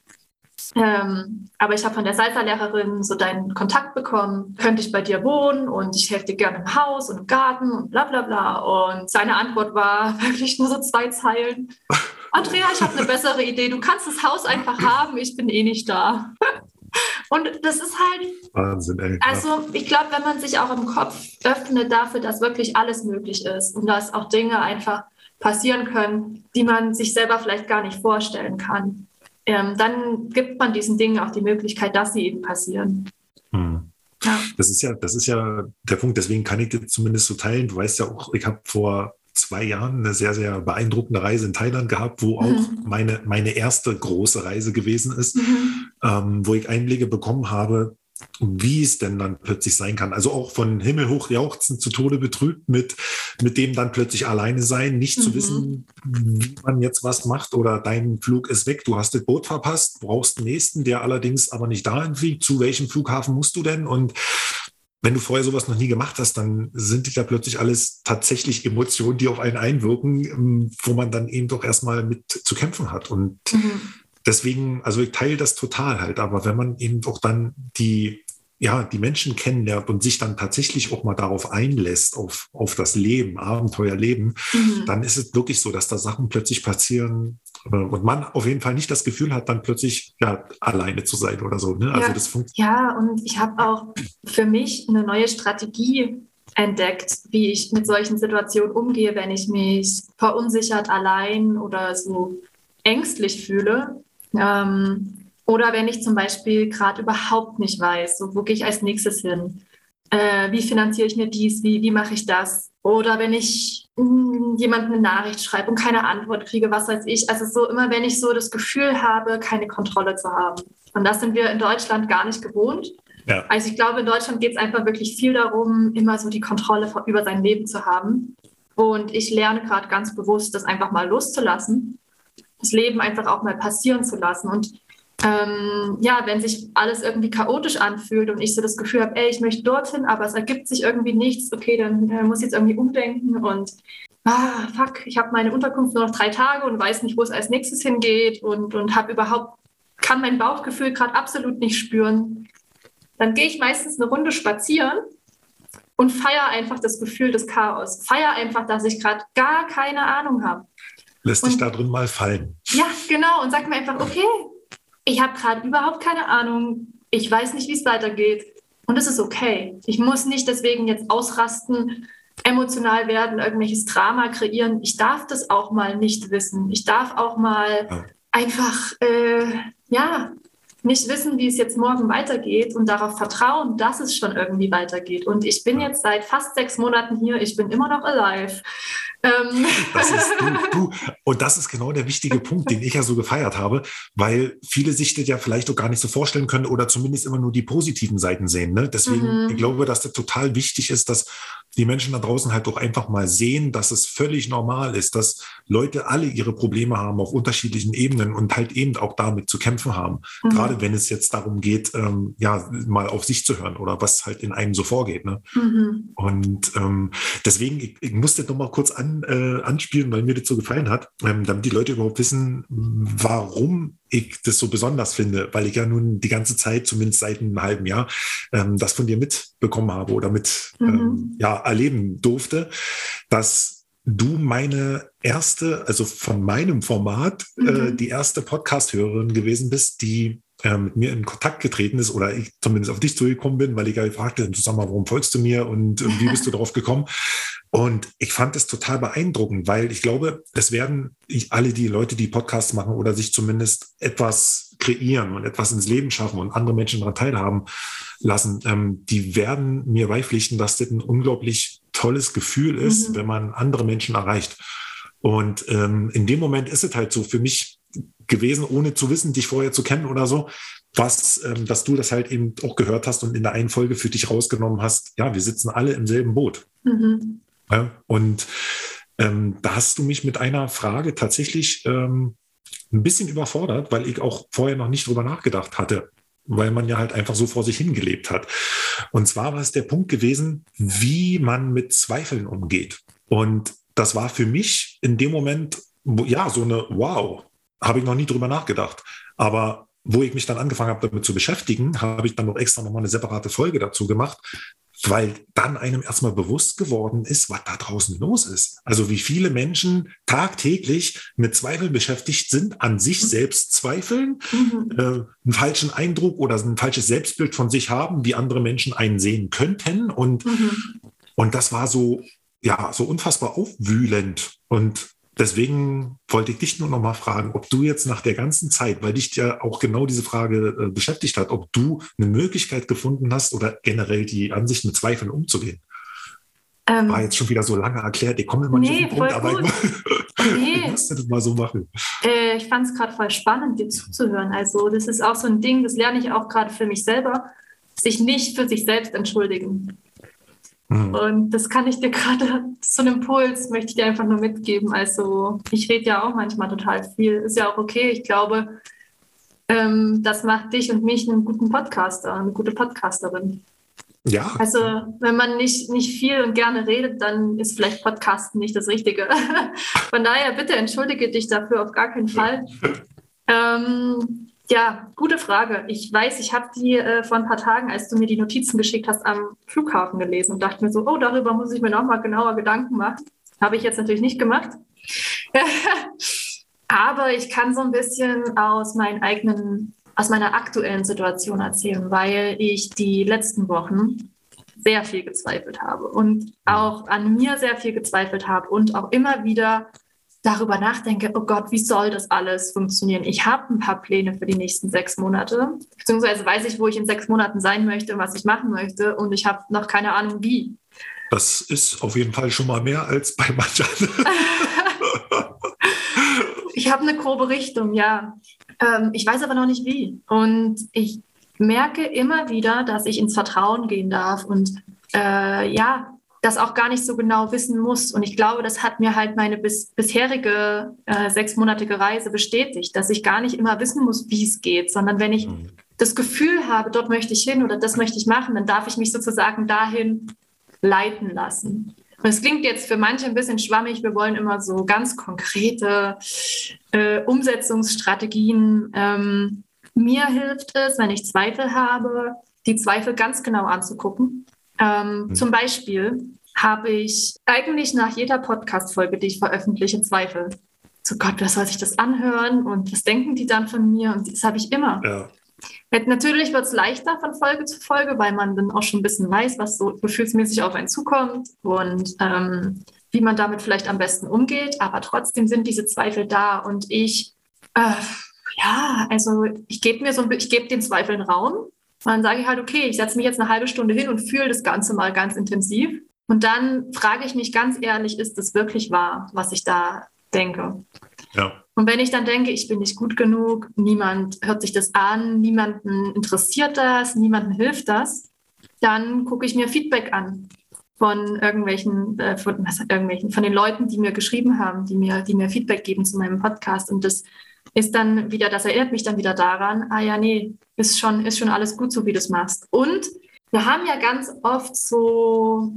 Ähm, aber ich habe von der Salsa-Lehrerin so deinen Kontakt bekommen, könnte ich bei dir wohnen und ich helfe dir gerne im Haus und im Garten und bla bla bla. Und seine Antwort war (laughs) wirklich nur so zwei Zeilen. (laughs) Andrea, ich habe eine bessere Idee. Du kannst das Haus einfach haben, ich bin eh nicht da. (laughs) Und das ist halt. Wahnsinn, ey. Also, ich glaube, wenn man sich auch im Kopf öffnet dafür, dass wirklich alles möglich ist und dass auch Dinge einfach passieren können, die man sich selber vielleicht gar nicht vorstellen kann, ähm, dann gibt man diesen Dingen auch die Möglichkeit, dass sie eben passieren. Hm. Ja. Das ist ja, das ist ja der Punkt. Deswegen kann ich dir zumindest so teilen. Du weißt ja auch, ich habe vor zwei Jahren eine sehr, sehr beeindruckende Reise in Thailand gehabt, wo auch mhm. meine, meine erste große Reise gewesen ist, mhm. Ähm, wo ich Einblicke bekommen habe, wie es denn dann plötzlich sein kann. Also auch von Himmel hoch jauchzen zu Tode betrübt mit, mit dem dann plötzlich alleine sein, nicht mhm. zu wissen, wie man jetzt was macht oder dein Flug ist weg, du hast das Boot verpasst, brauchst den nächsten, der allerdings aber nicht dahin fliegt. Zu welchem Flughafen musst du denn? Und wenn du vorher sowas noch nie gemacht hast, dann sind da plötzlich alles tatsächlich Emotionen, die auf einen einwirken, ähm, wo man dann eben doch erstmal mit zu kämpfen hat. Und mhm. Deswegen, also ich teile das total halt, aber wenn man eben auch dann die, ja, die Menschen kennenlernt und sich dann tatsächlich auch mal darauf einlässt, auf, auf das Leben, Abenteuerleben, mhm. dann ist es wirklich so, dass da Sachen plötzlich passieren, äh, und man auf jeden Fall nicht das Gefühl hat, dann plötzlich ja, alleine zu sein oder so. Ne? Also ja, das ja, und ich habe auch für mich eine neue Strategie entdeckt, wie ich mit solchen Situationen umgehe, wenn ich mich verunsichert, allein oder so ängstlich fühle. Ähm, oder wenn ich zum Beispiel gerade überhaupt nicht weiß, so, wo gehe ich als nächstes hin? Äh, wie finanziere ich mir dies? Wie, wie mache ich das? Oder wenn ich hm, jemandem eine Nachricht schreibe und keine Antwort kriege, was weiß ich. Also so immer, wenn ich so das Gefühl habe, keine Kontrolle zu haben. Und das sind wir in Deutschland gar nicht gewohnt. Ja. Also ich glaube, in Deutschland geht es einfach wirklich viel darum, immer so die Kontrolle über sein Leben zu haben. Und ich lerne gerade ganz bewusst, das einfach mal loszulassen, das Leben einfach auch mal passieren zu lassen. Und ähm, ja, wenn sich alles irgendwie chaotisch anfühlt und ich so das Gefühl habe, ey, ich möchte dorthin, aber es ergibt sich irgendwie nichts, okay, dann äh, muss ich jetzt irgendwie umdenken und ah, fuck, ich habe meine Unterkunft nur noch drei Tage und weiß nicht, wo es als nächstes hingeht und, und habe überhaupt, kann mein Bauchgefühl gerade absolut nicht spüren. Dann gehe ich meistens eine Runde spazieren und feiere einfach das Gefühl des Chaos. Feiere einfach, dass ich gerade gar keine Ahnung habe. Lässt dich da drin mal fallen. Ja, genau. Und sag mir einfach, okay, ich habe gerade überhaupt keine Ahnung, ich weiß nicht, wie es weitergeht. Und es ist okay. Ich muss nicht deswegen jetzt ausrasten, emotional werden, irgendwelches Drama kreieren. Ich darf das auch mal nicht wissen. Ich darf auch mal ja. einfach, äh, ja, nicht wissen, wie es jetzt morgen weitergeht und darauf vertrauen, dass es schon irgendwie weitergeht. Und ich bin jetzt seit fast sechs Monaten hier, ich bin immer noch alive. Ähm. Das ist du, (laughs) du. Und das ist genau der wichtige Punkt, den ich ja so gefeiert habe, weil viele sich das ja vielleicht auch gar nicht so vorstellen können oder zumindest immer nur die positiven Seiten sehen. Ne? Deswegen, mhm. ich glaube, dass das total wichtig ist, dass die Menschen da draußen halt doch einfach mal sehen, dass es völlig normal ist, dass Leute alle ihre Probleme haben auf unterschiedlichen Ebenen und halt eben auch damit zu kämpfen haben. Mhm. Gerade wenn es jetzt darum geht, ähm, ja, mal auf sich zu hören oder was halt in einem so vorgeht. Ne? Mhm. Und ähm, deswegen, ich, ich muss das nochmal kurz an, äh, anspielen, weil mir das so gefallen hat, ähm, damit die Leute überhaupt wissen, warum ich das so besonders finde, weil ich ja nun die ganze Zeit, zumindest seit einem halben Jahr, ähm, das von dir mitbekommen habe oder mit mhm. ähm, ja, erleben durfte, dass du meine erste, also von meinem Format, äh, mhm. äh, die erste Podcast-Hörerin gewesen bist, die äh, mit mir in Kontakt getreten ist oder ich zumindest auf dich zugekommen bin, weil ich ja gefragt habe, sag mal, warum folgst du mir und wie bist du (laughs) darauf gekommen? Und ich fand es total beeindruckend, weil ich glaube, es werden alle die Leute, die Podcasts machen oder sich zumindest etwas kreieren und etwas ins Leben schaffen und andere Menschen daran teilhaben lassen, ähm, die werden mir beipflichten, dass das ein unglaublich tolles Gefühl ist, mhm. wenn man andere Menschen erreicht. Und ähm, in dem Moment ist es halt so für mich gewesen, ohne zu wissen, dich vorher zu kennen oder so, was, ähm, dass du das halt eben auch gehört hast und in der einen Folge für dich rausgenommen hast. Ja, wir sitzen alle im selben Boot. Mhm. Ja, und ähm, da hast du mich mit einer Frage tatsächlich ähm, ein bisschen überfordert, weil ich auch vorher noch nicht drüber nachgedacht hatte, weil man ja halt einfach so vor sich hingelebt hat. Und zwar war es der Punkt gewesen, wie man mit Zweifeln umgeht. Und das war für mich in dem Moment, ja, so eine Wow, habe ich noch nie drüber nachgedacht. Aber wo ich mich dann angefangen habe, damit zu beschäftigen, habe ich dann noch extra nochmal eine separate Folge dazu gemacht, weil dann einem erstmal bewusst geworden ist, was da draußen los ist. Also wie viele Menschen tagtäglich mit Zweifeln beschäftigt sind, an sich selbst zweifeln, mhm. äh, einen falschen Eindruck oder ein falsches Selbstbild von sich haben, wie andere Menschen einen sehen könnten. Und, mhm. und das war so, ja, so unfassbar aufwühlend. Und Deswegen wollte ich dich nur noch mal fragen, ob du jetzt nach der ganzen Zeit, weil dich ja auch genau diese Frage äh, beschäftigt hat, ob du eine Möglichkeit gefunden hast oder generell die Ansicht mit Zweifeln umzugehen. Ähm, War jetzt schon wieder so lange erklärt, ich komme immer nee, nicht auf den Punkt, aber ich, (laughs) nee. ich musste das mal so machen. Äh, ich fand es gerade voll spannend, dir zuzuhören. Also das ist auch so ein Ding, das lerne ich auch gerade für mich selber, sich nicht für sich selbst entschuldigen. Mhm. Und das kann ich dir (laughs) gerade, so einen Impuls möchte ich dir einfach nur mitgeben. Also ich rede ja auch manchmal total viel. Ist ja auch okay. Ich glaube, ähm, das macht dich und mich einen guten Podcaster, eine gute Podcasterin. Ja. Also wenn man nicht, nicht viel und gerne redet, dann ist vielleicht Podcasten nicht das Richtige. (laughs) Von daher bitte entschuldige dich dafür auf gar keinen Fall. Ähm, ja, gute Frage. Ich weiß, ich habe die äh, vor ein paar Tagen, als du mir die Notizen geschickt hast, am Flughafen gelesen und dachte mir so, oh, darüber muss ich mir nochmal genauer Gedanken machen. Habe ich jetzt natürlich nicht gemacht. (laughs) Aber ich kann so ein bisschen aus meinen eigenen, aus meiner aktuellen Situation erzählen, weil ich die letzten Wochen sehr viel gezweifelt habe und auch an mir sehr viel gezweifelt habe und auch immer wieder darüber nachdenke, oh Gott, wie soll das alles funktionieren? Ich habe ein paar Pläne für die nächsten sechs Monate, beziehungsweise weiß ich, wo ich in sechs Monaten sein möchte, was ich machen möchte und ich habe noch keine Ahnung, wie. Das ist auf jeden Fall schon mal mehr als bei manchen. (laughs) ich habe eine grobe Richtung, ja. Ähm, ich weiß aber noch nicht wie. Und ich merke immer wieder, dass ich ins Vertrauen gehen darf und äh, ja, das auch gar nicht so genau wissen muss. Und ich glaube, das hat mir halt meine bis, bisherige äh, sechsmonatige Reise bestätigt, dass ich gar nicht immer wissen muss, wie es geht, sondern wenn ich mhm. das Gefühl habe, dort möchte ich hin oder das möchte ich machen, dann darf ich mich sozusagen dahin leiten lassen. Und es klingt jetzt für manche ein bisschen schwammig. Wir wollen immer so ganz konkrete äh, Umsetzungsstrategien. Ähm, mir hilft es, wenn ich Zweifel habe, die Zweifel ganz genau anzugucken ähm, mhm. Zum Beispiel habe ich eigentlich nach jeder Podcast-Folge, die ich veröffentliche, Zweifel. so Gott, wer soll sich das anhören und was denken die dann von mir? Und das habe ich immer. Ja. Natürlich wird es leichter von Folge zu Folge, weil man dann auch schon ein bisschen weiß, was so gefühlsmäßig auf einen zukommt und ähm, wie man damit vielleicht am besten umgeht. Aber trotzdem sind diese Zweifel da und ich, äh, ja, also ich gebe mir so, ich gebe den Zweifeln Raum. Und dann sage ich halt, okay, ich setze mich jetzt eine halbe Stunde hin und fühle das Ganze mal ganz intensiv. Und dann frage ich mich ganz ehrlich, ist das wirklich wahr, was ich da denke? Ja. Und wenn ich dann denke, ich bin nicht gut genug, niemand hört sich das an, niemanden interessiert das, niemanden hilft das, dann gucke ich mir Feedback an von irgendwelchen, äh, von, was, irgendwelchen, von den Leuten, die mir geschrieben haben, die mir, die mir Feedback geben zu meinem Podcast. Und das ist dann wieder, das erinnert mich dann wieder daran, ah ja, nee, ist schon, ist schon alles gut, so wie du es machst. Und wir haben ja ganz oft so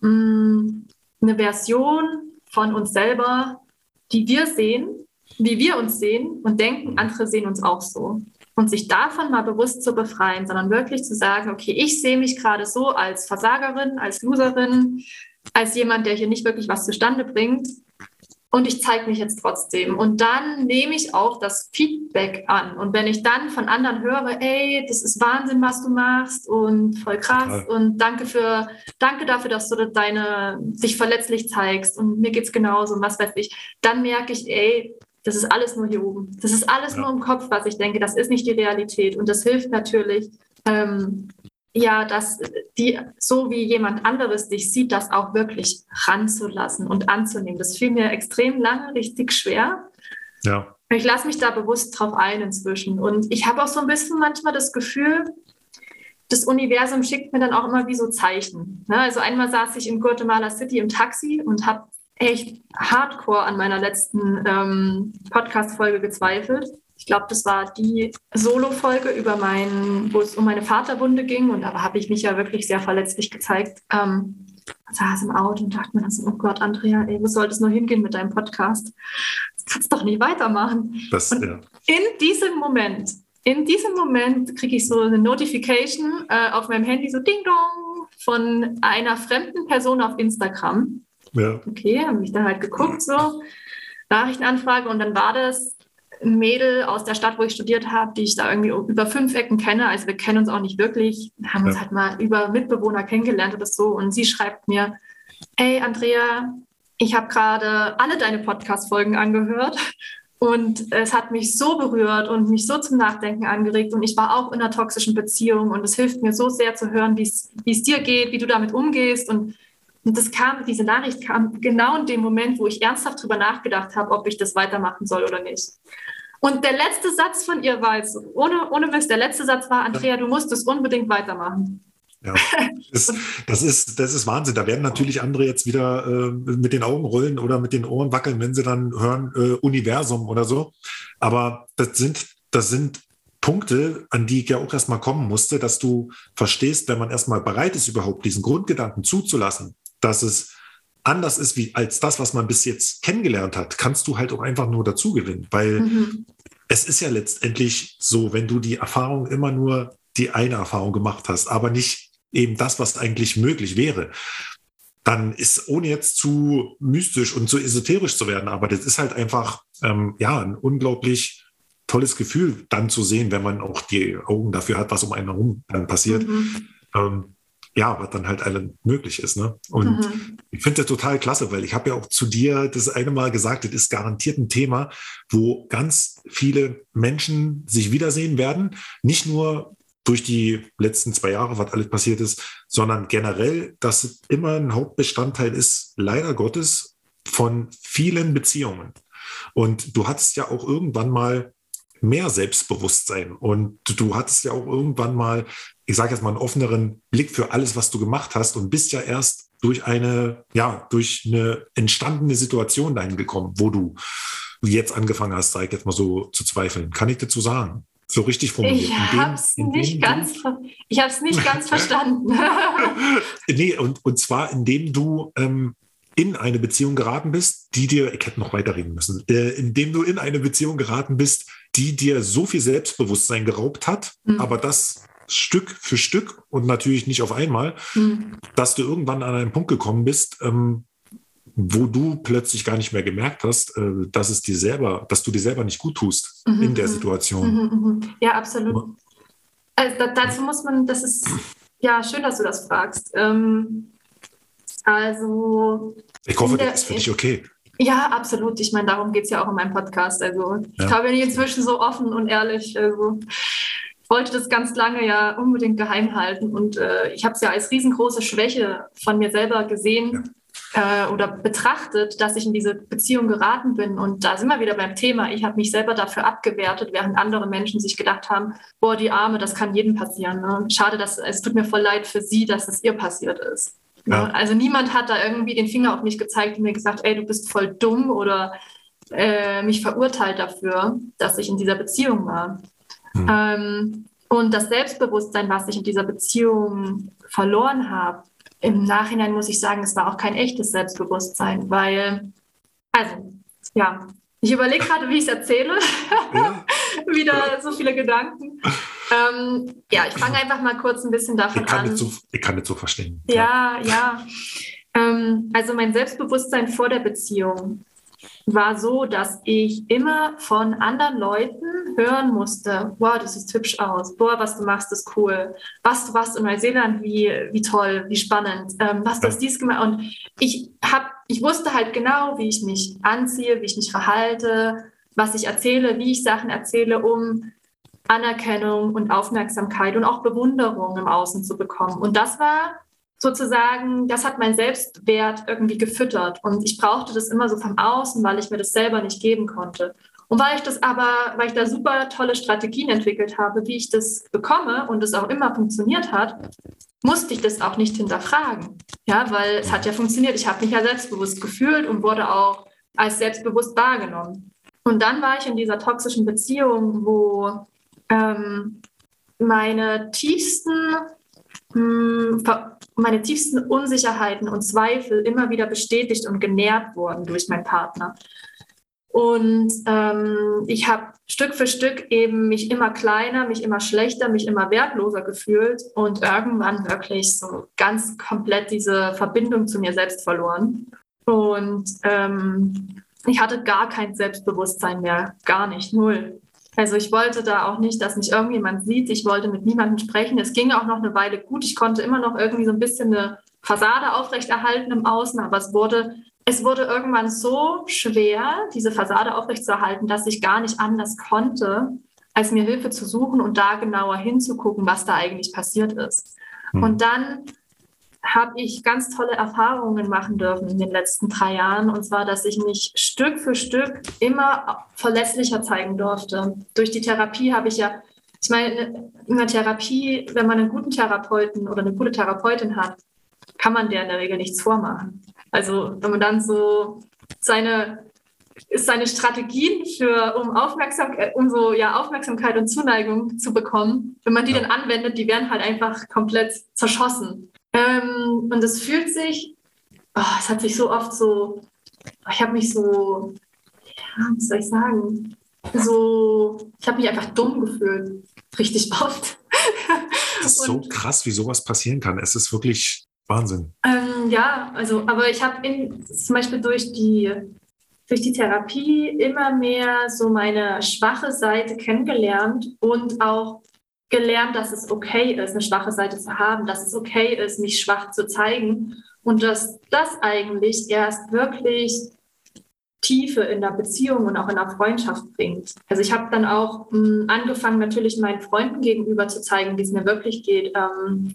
mh, mm, eine Version von uns selber, die wir sehen, wie wir uns sehen und denken, andere sehen uns auch so. Und sich davon mal bewusst zu befreien, sondern wirklich zu sagen, okay, ich sehe mich gerade so als Versagerin, als Loserin, als jemand, der hier nicht wirklich was zustande bringt und ich zeige mich jetzt trotzdem. Und dann nehme ich auch das Feedback an. Und wenn ich dann von anderen höre, ey, das ist Wahnsinn, was du machst und voll krass Total. und danke für, danke dafür, dass du deine, dich verletzlich zeigst und mir geht's genauso und was weiß ich, dann merke ich, ey, das ist alles nur hier oben. Das ist alles ja. nur im Kopf, was ich denke. Das ist nicht die Realität. Und das hilft natürlich, ähm, ja, dass die, so wie jemand anderes dich sieht, das auch wirklich ranzulassen und anzunehmen. Das fiel mir extrem lange richtig schwer. Ja. Ich lasse mich da bewusst drauf ein inzwischen. Und ich habe auch so ein bisschen manchmal das Gefühl, das Universum schickt mir dann auch immer wie so Zeichen. Ne? Also einmal saß ich in Guatemala City im Taxi und habe echt hardcore an meiner letzten ähm, Podcast-Folge gezweifelt ich glaube, das war die Solo-Folge über meinen, wo es um meine Vaterwunde ging. Und da habe ich mich ja wirklich sehr verletzlich gezeigt. Ähm, saß im Auto und dachte mir dann so, oh Gott, Andrea, ey, wo soll das nur hingehen mit deinem Podcast? Das kannst doch nicht weitermachen. Das, ja. in diesem Moment, in diesem Moment kriege ich so eine Notification äh, auf meinem Handy, so Ding Dong, von einer fremden Person auf Instagram. Ja. Okay, habe ich da halt geguckt, so Nachrichtenanfrage und dann war das ein Mädel aus der Stadt, wo ich studiert habe, die ich da irgendwie über fünf Ecken kenne. Also wir kennen uns auch nicht wirklich, haben ja. uns halt mal über Mitbewohner kennengelernt oder so. Und sie schreibt mir, hey Andrea, ich habe gerade alle deine Podcast-Folgen angehört und es hat mich so berührt und mich so zum Nachdenken angeregt. Und ich war auch in einer toxischen Beziehung und es hilft mir so sehr zu hören, wie es dir geht, wie du damit umgehst. Und, und das kam, diese Nachricht kam genau in dem Moment, wo ich ernsthaft darüber nachgedacht habe, ob ich das weitermachen soll oder nicht. Und der letzte Satz von ihr war jetzt, ohne, ohne Mist, der letzte Satz war, Andrea, du musst es unbedingt weitermachen. Ja, das, das, ist, das ist Wahnsinn. Da werden natürlich andere jetzt wieder äh, mit den Augen rollen oder mit den Ohren wackeln, wenn sie dann hören äh, Universum oder so. Aber das sind, das sind Punkte, an die ich ja auch erstmal kommen musste, dass du verstehst, wenn man erstmal bereit ist, überhaupt diesen Grundgedanken zuzulassen, dass es anders ist wie als das, was man bis jetzt kennengelernt hat, kannst du halt auch einfach nur dazu gewinnen, weil mhm. es ist ja letztendlich so, wenn du die Erfahrung immer nur die eine Erfahrung gemacht hast, aber nicht eben das, was eigentlich möglich wäre, dann ist, ohne jetzt zu mystisch und zu esoterisch zu werden, aber das ist halt einfach, ähm, ja, ein unglaublich tolles Gefühl, dann zu sehen, wenn man auch die Augen dafür hat, was um einen herum dann passiert. Mhm. Ähm, ja, was dann halt alle möglich ist. Ne? Und mhm. ich finde das total klasse, weil ich habe ja auch zu dir das eine Mal gesagt, das ist garantiert ein Thema, wo ganz viele Menschen sich wiedersehen werden. Nicht nur durch die letzten zwei Jahre, was alles passiert ist, sondern generell, dass es immer ein Hauptbestandteil ist, leider Gottes, von vielen Beziehungen. Und du hattest ja auch irgendwann mal mehr Selbstbewusstsein. Und du hattest ja auch irgendwann mal, ich sage jetzt mal, einen offeneren Blick für alles, was du gemacht hast und bist ja erst durch eine, ja, durch eine entstandene Situation dahin gekommen, wo du jetzt angefangen hast, sag ich jetzt mal so zu zweifeln. Kann ich dazu sagen? So richtig formuliert. Ich habe es nicht, ganz, ich hab's nicht ganz (laughs) verstanden. (laughs) nee, und, und zwar indem du ähm, in eine Beziehung geraten bist, die dir, ich hätte noch weiterreden müssen, äh, indem du in eine Beziehung geraten bist, die dir so viel Selbstbewusstsein geraubt hat, mhm. aber das Stück für Stück und natürlich nicht auf einmal, mhm. dass du irgendwann an einen Punkt gekommen bist, ähm, wo du plötzlich gar nicht mehr gemerkt hast, äh, dass es dir selber, dass du dir selber nicht gut tust mhm. in der mhm. Situation. Mhm, mhm. Ja, absolut. Also dazu muss man, das ist ja schön, dass du das fragst. Ähm, also. Ich hoffe, der, das ist für dich okay. Ja, absolut. Ich meine, darum geht es ja auch in meinem Podcast. Also ja. ich glaube, ich inzwischen so offen und ehrlich. Also wollte das ganz lange ja unbedingt geheim halten und äh, ich habe es ja als riesengroße Schwäche von mir selber gesehen ja. äh, oder betrachtet, dass ich in diese Beziehung geraten bin. Und da sind wir wieder beim Thema. Ich habe mich selber dafür abgewertet, während andere Menschen sich gedacht haben, boah, die Arme, das kann jedem passieren. Ne? Schade, dass es tut mir voll leid für sie, dass es ihr passiert ist. Ne? Ja. Also niemand hat da irgendwie den Finger auf mich gezeigt und mir gesagt, ey, du bist voll dumm oder äh, mich verurteilt dafür, dass ich in dieser Beziehung war. Mhm. Ähm, und das Selbstbewusstsein, was ich in dieser Beziehung verloren habe, im Nachhinein muss ich sagen, es war auch kein echtes Selbstbewusstsein, weil, also, ja, ich überlege gerade, wie ich es erzähle. Ja. (laughs) Wieder so viele Gedanken. Ähm, ja, ich fange einfach mal kurz ein bisschen davon ich an. So, ich kann nicht so verstehen. Ja, ja. ja. Ähm, also mein Selbstbewusstsein vor der Beziehung war so, dass ich immer von anderen Leuten hören musste, wow, das sieht hübsch aus, boah, was du machst, ist cool, was du warst in Neuseeland, wie, wie toll, wie spannend, ähm, was du hast dies gemacht. Und ich, hab, ich wusste halt genau, wie ich mich anziehe, wie ich mich verhalte, was ich erzähle, wie ich Sachen erzähle, um Anerkennung und Aufmerksamkeit und auch Bewunderung im Außen zu bekommen. Und das war sozusagen, das hat mein Selbstwert irgendwie gefüttert. Und ich brauchte das immer so vom Außen, weil ich mir das selber nicht geben konnte. Und weil ich das aber, weil ich da super tolle Strategien entwickelt habe, wie ich das bekomme und es auch immer funktioniert hat, musste ich das auch nicht hinterfragen. Ja, weil es hat ja funktioniert. Ich habe mich ja selbstbewusst gefühlt und wurde auch als selbstbewusst wahrgenommen. Und dann war ich in dieser toxischen Beziehung, wo ähm, meine tiefsten hm, meine tiefsten Unsicherheiten und Zweifel immer wieder bestätigt und genährt wurden durch meinen Partner. Und ähm, ich habe Stück für Stück eben mich immer kleiner, mich immer schlechter, mich immer wertloser gefühlt und irgendwann wirklich so ganz komplett diese Verbindung zu mir selbst verloren. Und ähm, ich hatte gar kein Selbstbewusstsein mehr, gar nicht, null. Also ich wollte da auch nicht, dass mich irgendjemand sieht. Ich wollte mit niemandem sprechen. Es ging auch noch eine Weile gut. Ich konnte immer noch irgendwie so ein bisschen eine Fassade aufrechterhalten im Außen, aber es wurde, es wurde irgendwann so schwer, diese Fassade aufrechtzuerhalten, dass ich gar nicht anders konnte, als mir Hilfe zu suchen und da genauer hinzugucken, was da eigentlich passiert ist. Mhm. Und dann habe ich ganz tolle Erfahrungen machen dürfen in den letzten drei Jahren. Und zwar, dass ich mich Stück für Stück immer verlässlicher zeigen durfte. Durch die Therapie habe ich ja, ich meine, in der Therapie, wenn man einen guten Therapeuten oder eine gute Therapeutin hat, kann man der in der Regel nichts vormachen. Also wenn man dann so seine seine Strategien für, um Aufmerksamkeit, um so ja, Aufmerksamkeit und Zuneigung zu bekommen, wenn man die dann anwendet, die werden halt einfach komplett zerschossen. Ähm, und es fühlt sich, oh, es hat sich so oft so, ich habe mich so, ja, was soll ich sagen, so, ich habe mich einfach dumm gefühlt, richtig (laughs) oft. Das ist so krass, wie sowas passieren kann. Es ist wirklich Wahnsinn. Ähm, ja, also, aber ich habe zum Beispiel durch die, durch die Therapie immer mehr so meine schwache Seite kennengelernt und auch gelernt, dass es okay ist, eine schwache Seite zu haben, dass es okay ist, mich schwach zu zeigen und dass das eigentlich erst wirklich Tiefe in der Beziehung und auch in der Freundschaft bringt. Also ich habe dann auch mh, hm, angefangen, natürlich meinen Freunden gegenüber zu zeigen, wie es mir wirklich geht. Ähm,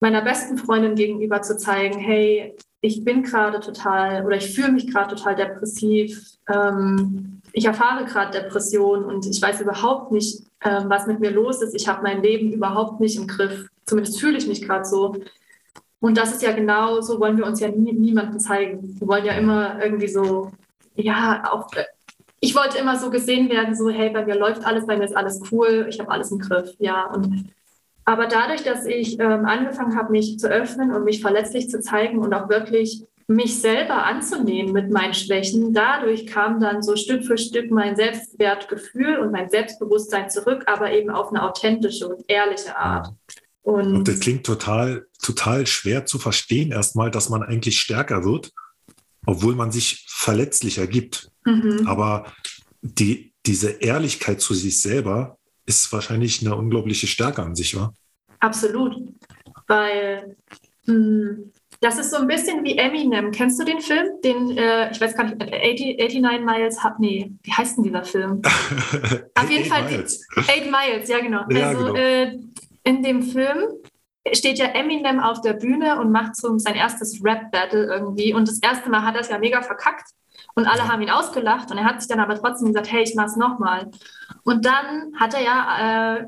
meiner besten Freundin gegenüber zu zeigen, hey, ich bin gerade total oder ich fühle mich gerade total depressiv. Ähm, ich erfahre gerade Depression und ich weiß überhaupt nicht, ähm, was mit mir los ist. Ich habe mein Leben überhaupt nicht im Griff. Zumindest fühle ich mich gerade so. Und das ist ja genau, so wollen wir uns ja nie, niemandem zeigen. Wir wollen ja immer irgendwie so, ja, auch, ich wollte immer so gesehen werden, so, hey, bei mir läuft alles, bei mir ist alles cool, ich habe alles im Griff, ja. Und, aber dadurch, dass ich ähm, angefangen habe, mich zu öffnen und mich verletzlich zu zeigen und auch wirklich mich selber anzunehmen mit meinen Schwächen. Dadurch kam dann so Stück für Stück mein Selbstwertgefühl und mein Selbstbewusstsein zurück, aber eben auf eine authentische und ehrliche Art. Und, und das klingt total, total schwer zu verstehen erstmal, dass man eigentlich stärker wird, obwohl man sich verletzlicher gibt. Mhm. Aber die, diese Ehrlichkeit zu sich selber ist wahrscheinlich eine unglaubliche Stärke an sich, wa? Absolut. Weil mh, hm, das ist so ein bisschen wie Eminem. Kennst du den Film? Den, äh, ich weiß gar nicht, 80, 89 Miles, hat, nee, wie heißt denn dieser Film? (laughs) Auf jeden Fall, Miles. Eight Miles, ja genau. Ja, also genau. Äh, in dem Film steht ja Eminem auf der Bühne und macht so sein erstes Rap-Battle irgendwie. Und das erste Mal hat er es ja mega verkackt und alle haben ihn ausgelacht und er hat sich dann aber trotzdem gesagt, hey, ich mach's nochmal. Und dann hat er ja äh,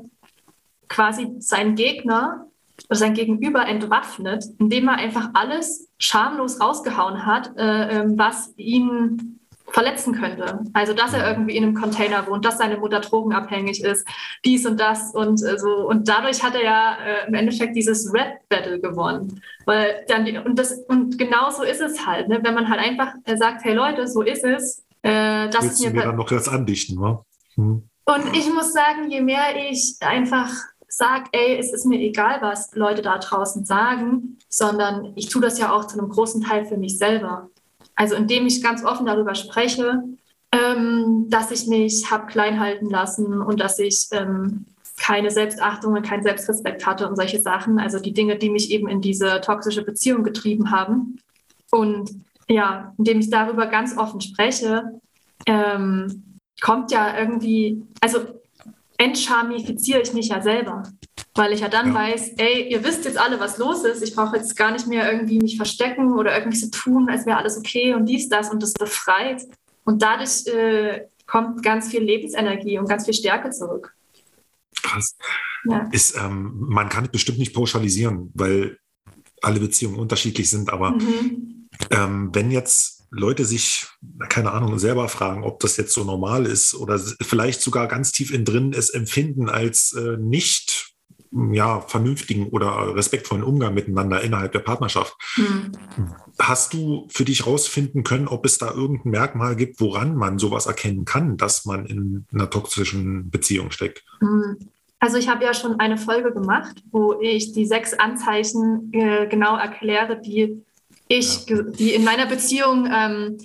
quasi seinen Gegner sein Gegenüber entwaffnet, indem er einfach alles schamlos rausgehauen hat, äh, ähm, was ihn verletzen könnte. Also, dass er irgendwie in einem Container wohnt, dass seine Mutter drogenabhängig ist, dies und das und äh, so. Und dadurch hat er ja äh, im Endeffekt dieses Rap-Battle gewonnen. Weil dann und, das, und genau so ist es halt, ne? wenn man halt einfach äh, sagt, hey Leute, so ist es. Äh, das Willst ist mir, dann noch das andichten, wa? Hm. Und ich muss sagen, je mehr ich einfach sage, ey, es ist mir egal, was Leute da draußen sagen, sondern ich tue das ja auch zu einem großen Teil für mich selber. Also indem ich ganz offen darüber spreche, ähm, dass ich mich habe klein halten lassen und dass ich ähm, keine Selbstachtung und keinen Selbstrespekt hatte und solche Sachen. Also die Dinge, die mich eben in diese toxische Beziehung getrieben haben. Und ja, indem ich darüber ganz offen spreche, ähm, kommt ja irgendwie, also entschamifiziere ich mich ja selber. Weil ich ja dann ja. weiß, ey, ihr wisst jetzt alle, was los ist. Ich brauche jetzt gar nicht mehr irgendwie mich verstecken oder irgendwie so tun, als wäre alles okay und dies, das und das befreit. Und dadurch äh, kommt ganz viel Lebensenergie und ganz viel Stärke zurück. Krass. Ja. Ist, ähm, man kann es bestimmt nicht pauschalisieren, weil alle Beziehungen unterschiedlich sind, aber mhm. ähm, wenn jetzt Leute sich, keine Ahnung, selber fragen, ob das jetzt so normal ist oder vielleicht sogar ganz tief in drin es empfinden als äh, nicht ja, vernünftigen oder respektvollen Umgang miteinander innerhalb der Partnerschaft. Hm. Hast du für dich herausfinden können, ob es da irgendein Merkmal gibt, woran man sowas erkennen kann, dass man in einer toxischen Beziehung steckt? Hm. Also ich habe ja schon eine Folge gemacht, wo ich die sechs Anzeichen äh, genau erkläre, die ich, ja. die in meiner Beziehung ähm,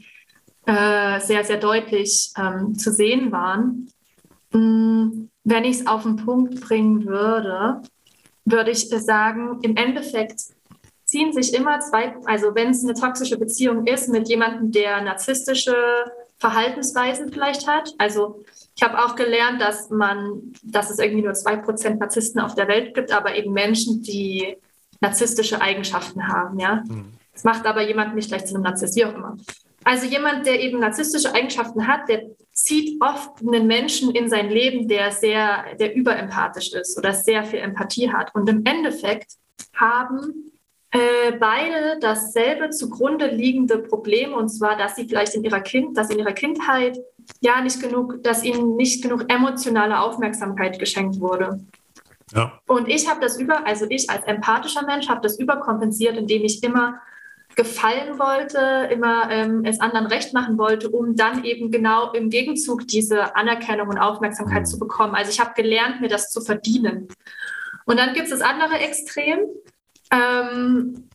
äh, sehr, sehr deutlich ähm, zu sehen waren. Mm, wenn ich es auf den Punkt bringen würde, würde ich sagen, im Endeffekt ziehen sich immer zwei, also wenn es eine toxische Beziehung ist mit jemandem, der narzisstische Verhaltensweisen vielleicht hat. Also ich habe auch gelernt, dass man, dass es irgendwie nur zwei Prozent Narzissten auf der Welt gibt, aber eben Menschen, die narzisstische Eigenschaften haben, ja. Mhm. Das macht aber jemand nicht gleich zu einem Narzisst, wie auch immer. Also jemand, der eben narzisstische Eigenschaften hat, der zieht oft einen Menschen in sein Leben, der sehr, der überempathisch ist oder sehr viel Empathie hat. Und im Endeffekt haben äh, beide dasselbe zugrunde liegende Problem, und zwar, dass sie vielleicht in ihrer Kind, dass in ihrer Kindheit ja nicht genug, dass ihnen nicht genug emotionale Aufmerksamkeit geschenkt wurde. Ja. Und ich habe das über, also ich als empathischer Mensch habe das überkompensiert, indem ich immer gefallen wollte, immer ähm, es anderen recht machen wollte, um dann eben genau im Gegenzug diese Anerkennung und Aufmerksamkeit mhm. zu bekommen. Also ich habe gelernt, mir das zu verdienen. Und dann gibt es das andere Extrem, ähm,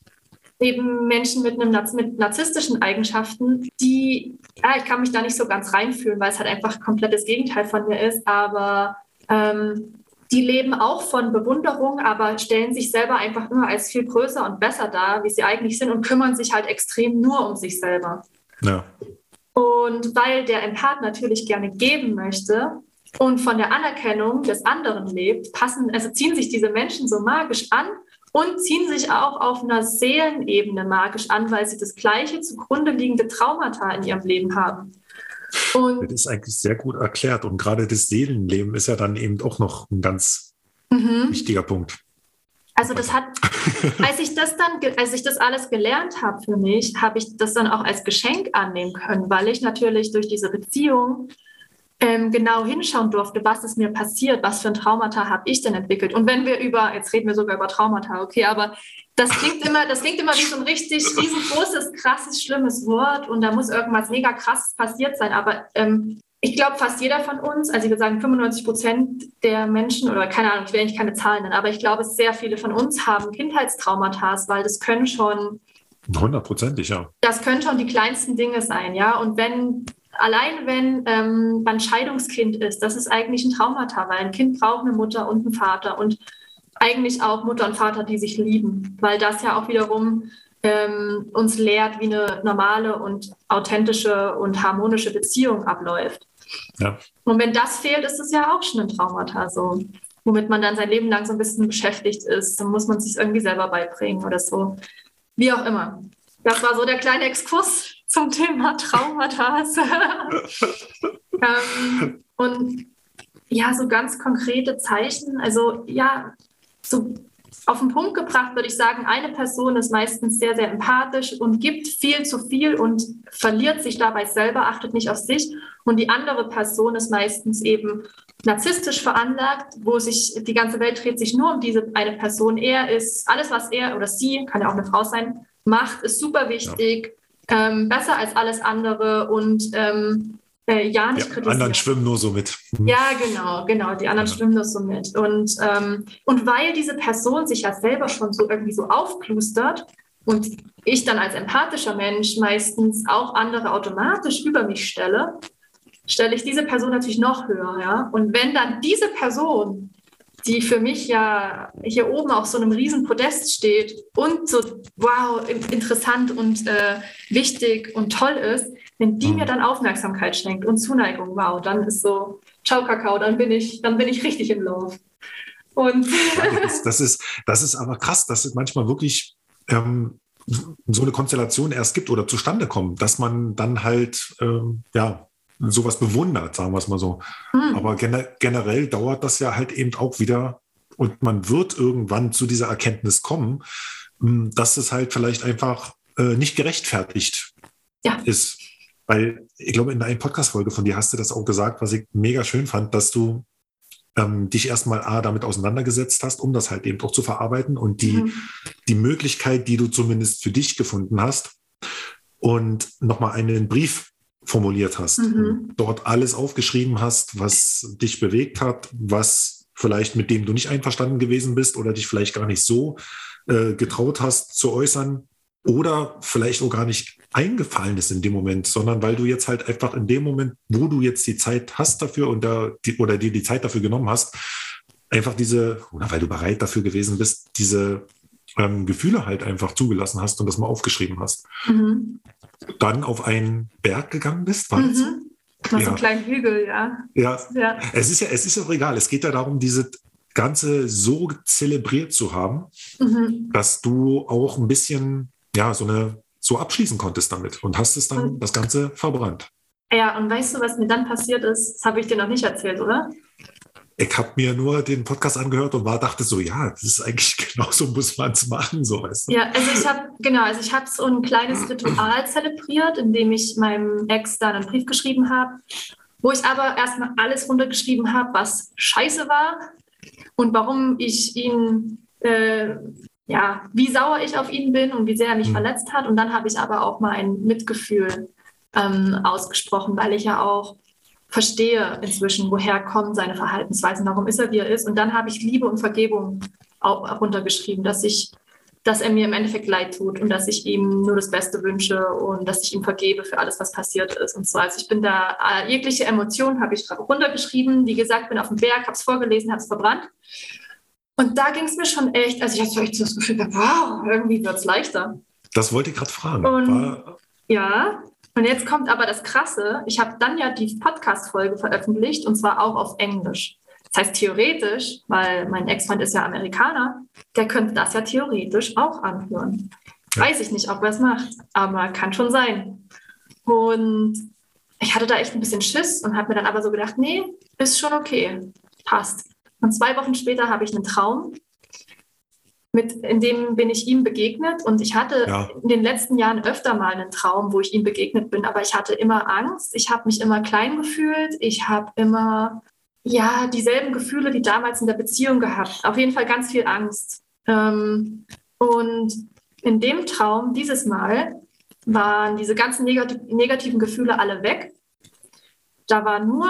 eben Menschen mit, einem, mit narzisstischen Eigenschaften, die, ja, ich kann mich da nicht so ganz reinfühlen, weil es halt einfach komplett das Gegenteil von mir ist, aber ähm, die leben auch von Bewunderung, aber stellen sich selber einfach immer als viel größer und besser dar, wie sie eigentlich sind und kümmern sich halt extrem nur um sich selber. Ja. Und weil der Empath natürlich gerne geben möchte und von der Anerkennung des anderen lebt, passen, also ziehen sich diese Menschen so magisch an und ziehen sich auch auf einer Seelenebene magisch an, weil sie das gleiche zugrunde liegende Traumata in ihrem Leben haben. Und das ist eigentlich sehr gut erklärt. Und gerade das Seelenleben ist ja dann eben auch noch ein ganz mhm. wichtiger Punkt. Also das hat, (laughs) als ich das dann, als ich das alles gelernt habe für mich, habe ich das dann auch als Geschenk annehmen können, weil ich natürlich durch diese Beziehung ähm, genau hinschauen durfte, was ist mir passiert, was für ein Traumata habe ich denn entwickelt. Und wenn wir über, jetzt reden wir sogar über Traumata, okay, aber das klingt immer, das klingt immer wie so ein richtig riesengroßes, krasses, schlimmes Wort und da muss irgendwas mega krasses passiert sein. Aber ähm, ich glaube, fast jeder von uns, also ich würde sagen 95 Prozent der Menschen, oder keine Ahnung, ich will eigentlich keine Zahlen nennen, aber ich glaube, sehr viele von uns haben Kindheitstraumata, weil das können schon Hundertprozentig, ja. Das können schon die kleinsten Dinge sein, ja. Und wenn, allein wenn ähm, man Scheidungskind ist, das ist eigentlich ein Traumata, weil ein Kind braucht eine Mutter und einen Vater und eigentlich auch Mutter und Vater, die sich lieben, weil das ja auch wiederum ähm, uns lehrt, wie eine normale und authentische und harmonische Beziehung abläuft. Ja. Und wenn das fehlt, ist es ja auch schon ein Traumata so, womit man dann sein Leben lang so ein bisschen beschäftigt ist. Dann muss man sich irgendwie selber beibringen oder so. Wie auch immer. Das war so der kleine Exkurs zum Thema Traumata. (laughs) ähm, und ja, so ganz konkrete Zeichen. Also ja, so auf den Punkt gebracht würde ich sagen, eine Person ist meistens sehr, sehr empathisch und gibt viel zu viel und verliert sich dabei selber, achtet nicht auf sich. Und die andere Person ist meistens eben narzisstisch veranlagt, wo sich die ganze Welt dreht sich nur um diese eine Person. Er ist alles, was er oder sie, kann ja auch eine Frau sein, macht, ist super wichtig, ja. Ähm, besser als alles andere und ähm, äh, ja nicht ja, kritisieren. anderen schwimmen nur so mit. Hm. Ja, genau, genau. Die anderen ja. schwimmen nur so mit. Und, ähm, und weil diese Person sich ja selber schon so irgendwie so aufklustert und ich dann als empathischer Mensch meistens auch andere automatisch über mich stelle, stelle ich diese Person natürlich noch höher. Ja? Und wenn dann diese Person, die für mich ja hier oben auf so einem riesen Podest steht und so, wow, interessant und äh, wichtig und toll ist, wenn die mhm. mir dann Aufmerksamkeit schenkt und Zuneigung, wow, dann ist so, ciao Kakao, dann bin ich, dann bin ich richtig im Love. Und das, das, ist, das ist aber krass, dass es manchmal wirklich ähm, so eine Konstellation erst gibt oder zustande kommt, dass man dann halt ähm, ja sowas bewundert, sagen wir es mal so. Mhm. Aber gener generell dauert das ja halt eben auch wieder und man wird irgendwann zu dieser Erkenntnis kommen, hm, dass es halt vielleicht einfach äh, nicht gerechtfertigt ja. ist. Weil ich glaube, in einer Podcast-Folge von dir hast du das auch gesagt, was ich mega schön fand, dass du ähm, dich erstmal A, damit auseinandergesetzt hast, um das halt eben auch zu verarbeiten und die, mhm. die Möglichkeit, die du zumindest für dich gefunden hast und nochmal einen Brief formuliert hast, mhm. dort alles aufgeschrieben hast, was dich bewegt hat, was vielleicht mit dem du nicht einverstanden gewesen bist oder dich vielleicht gar nicht so äh, getraut hast zu äußern oder vielleicht auch gar nicht eingefallen ist in dem Moment, sondern weil du jetzt halt einfach in dem Moment, wo du jetzt die Zeit hast dafür und da, die, oder dir die Zeit dafür genommen hast, einfach diese, oder weil du bereit dafür gewesen bist, diese ähm, Gefühle halt einfach zugelassen hast und das mal aufgeschrieben hast. Mhm. Dann auf einen Berg gegangen bist, war mhm. Auf ja. so einen kleinen Hügel, ja. ja. Ja, es ist ja, es ist auch egal. Es geht ja darum, diese Ganze so zelebriert zu haben, mhm. dass du auch ein bisschen ja, so eine so abschließen konntest damit und hast es dann und, das Ganze verbrannt. Ja, und weißt du, was mir dann passiert ist? Das habe ich dir noch nicht erzählt, oder? Ich habe mir nur den Podcast angehört und war, dachte so, ja, das ist eigentlich (laughs) genauso muss man es machen, so weißt du. Ja, also ich habe, genau, also ich habe so ein kleines (clears throat) Ritual zelebriert, indem ich meinem Ex dann einen Brief geschrieben habe, wo ich aber erstmal alles runtergeschrieben habe, was scheiße war und warum ich ihn äh, ja, wie sauer ich auf ihn bin und wie sehr er mich mhm. verletzt hat. Und dann habe ich aber auch mein Mitgefühl ähm, ausgesprochen, weil ich ja auch verstehe inzwischen, woher kommen seine Verhaltensweisen, warum ist er, wie er ist. Und dann habe ich Liebe und Vergebung auch runtergeschrieben, dass ich, dass er mir im Endeffekt leid tut und dass ich ihm nur das Beste wünsche und dass ich ihm vergebe für alles, was passiert ist und so. Also ich bin da, äh, jegliche Emotionen habe ich runtergeschrieben. Wie gesagt, bin auf dem Berg, habe es vorgelesen, habe es verbrannt. Und da ging es mir schon echt, also ich hatte echt das Gefühl, wow, irgendwie wird es leichter. Das wollte ich gerade fragen. Und, ja, und jetzt kommt aber das Krasse. Ich habe dann ja die Podcast-Folge veröffentlicht und zwar auch auf Englisch. Das heißt theoretisch, weil mein Ex-Freund ist ja Amerikaner, der könnte das ja theoretisch auch anhören. Ja. Weiß ich nicht, ob er es macht, aber kann schon sein. Und ich hatte da echt ein bisschen Schiss und habe mir dann aber so gedacht, nee, ist schon okay, passt. Und zwei Wochen später habe ich einen Traum, mit, in dem bin ich ihm begegnet. Und ich hatte ja. in den letzten Jahren öfter mal einen Traum, wo ich ihm begegnet bin, aber ich hatte immer Angst. Ich habe mich immer klein gefühlt. Ich habe immer ja dieselben Gefühle, die damals in der Beziehung gehabt. Auf jeden Fall ganz viel Angst. Ähm, und in dem Traum dieses Mal waren diese ganzen negativen Gefühle alle weg. Da war nur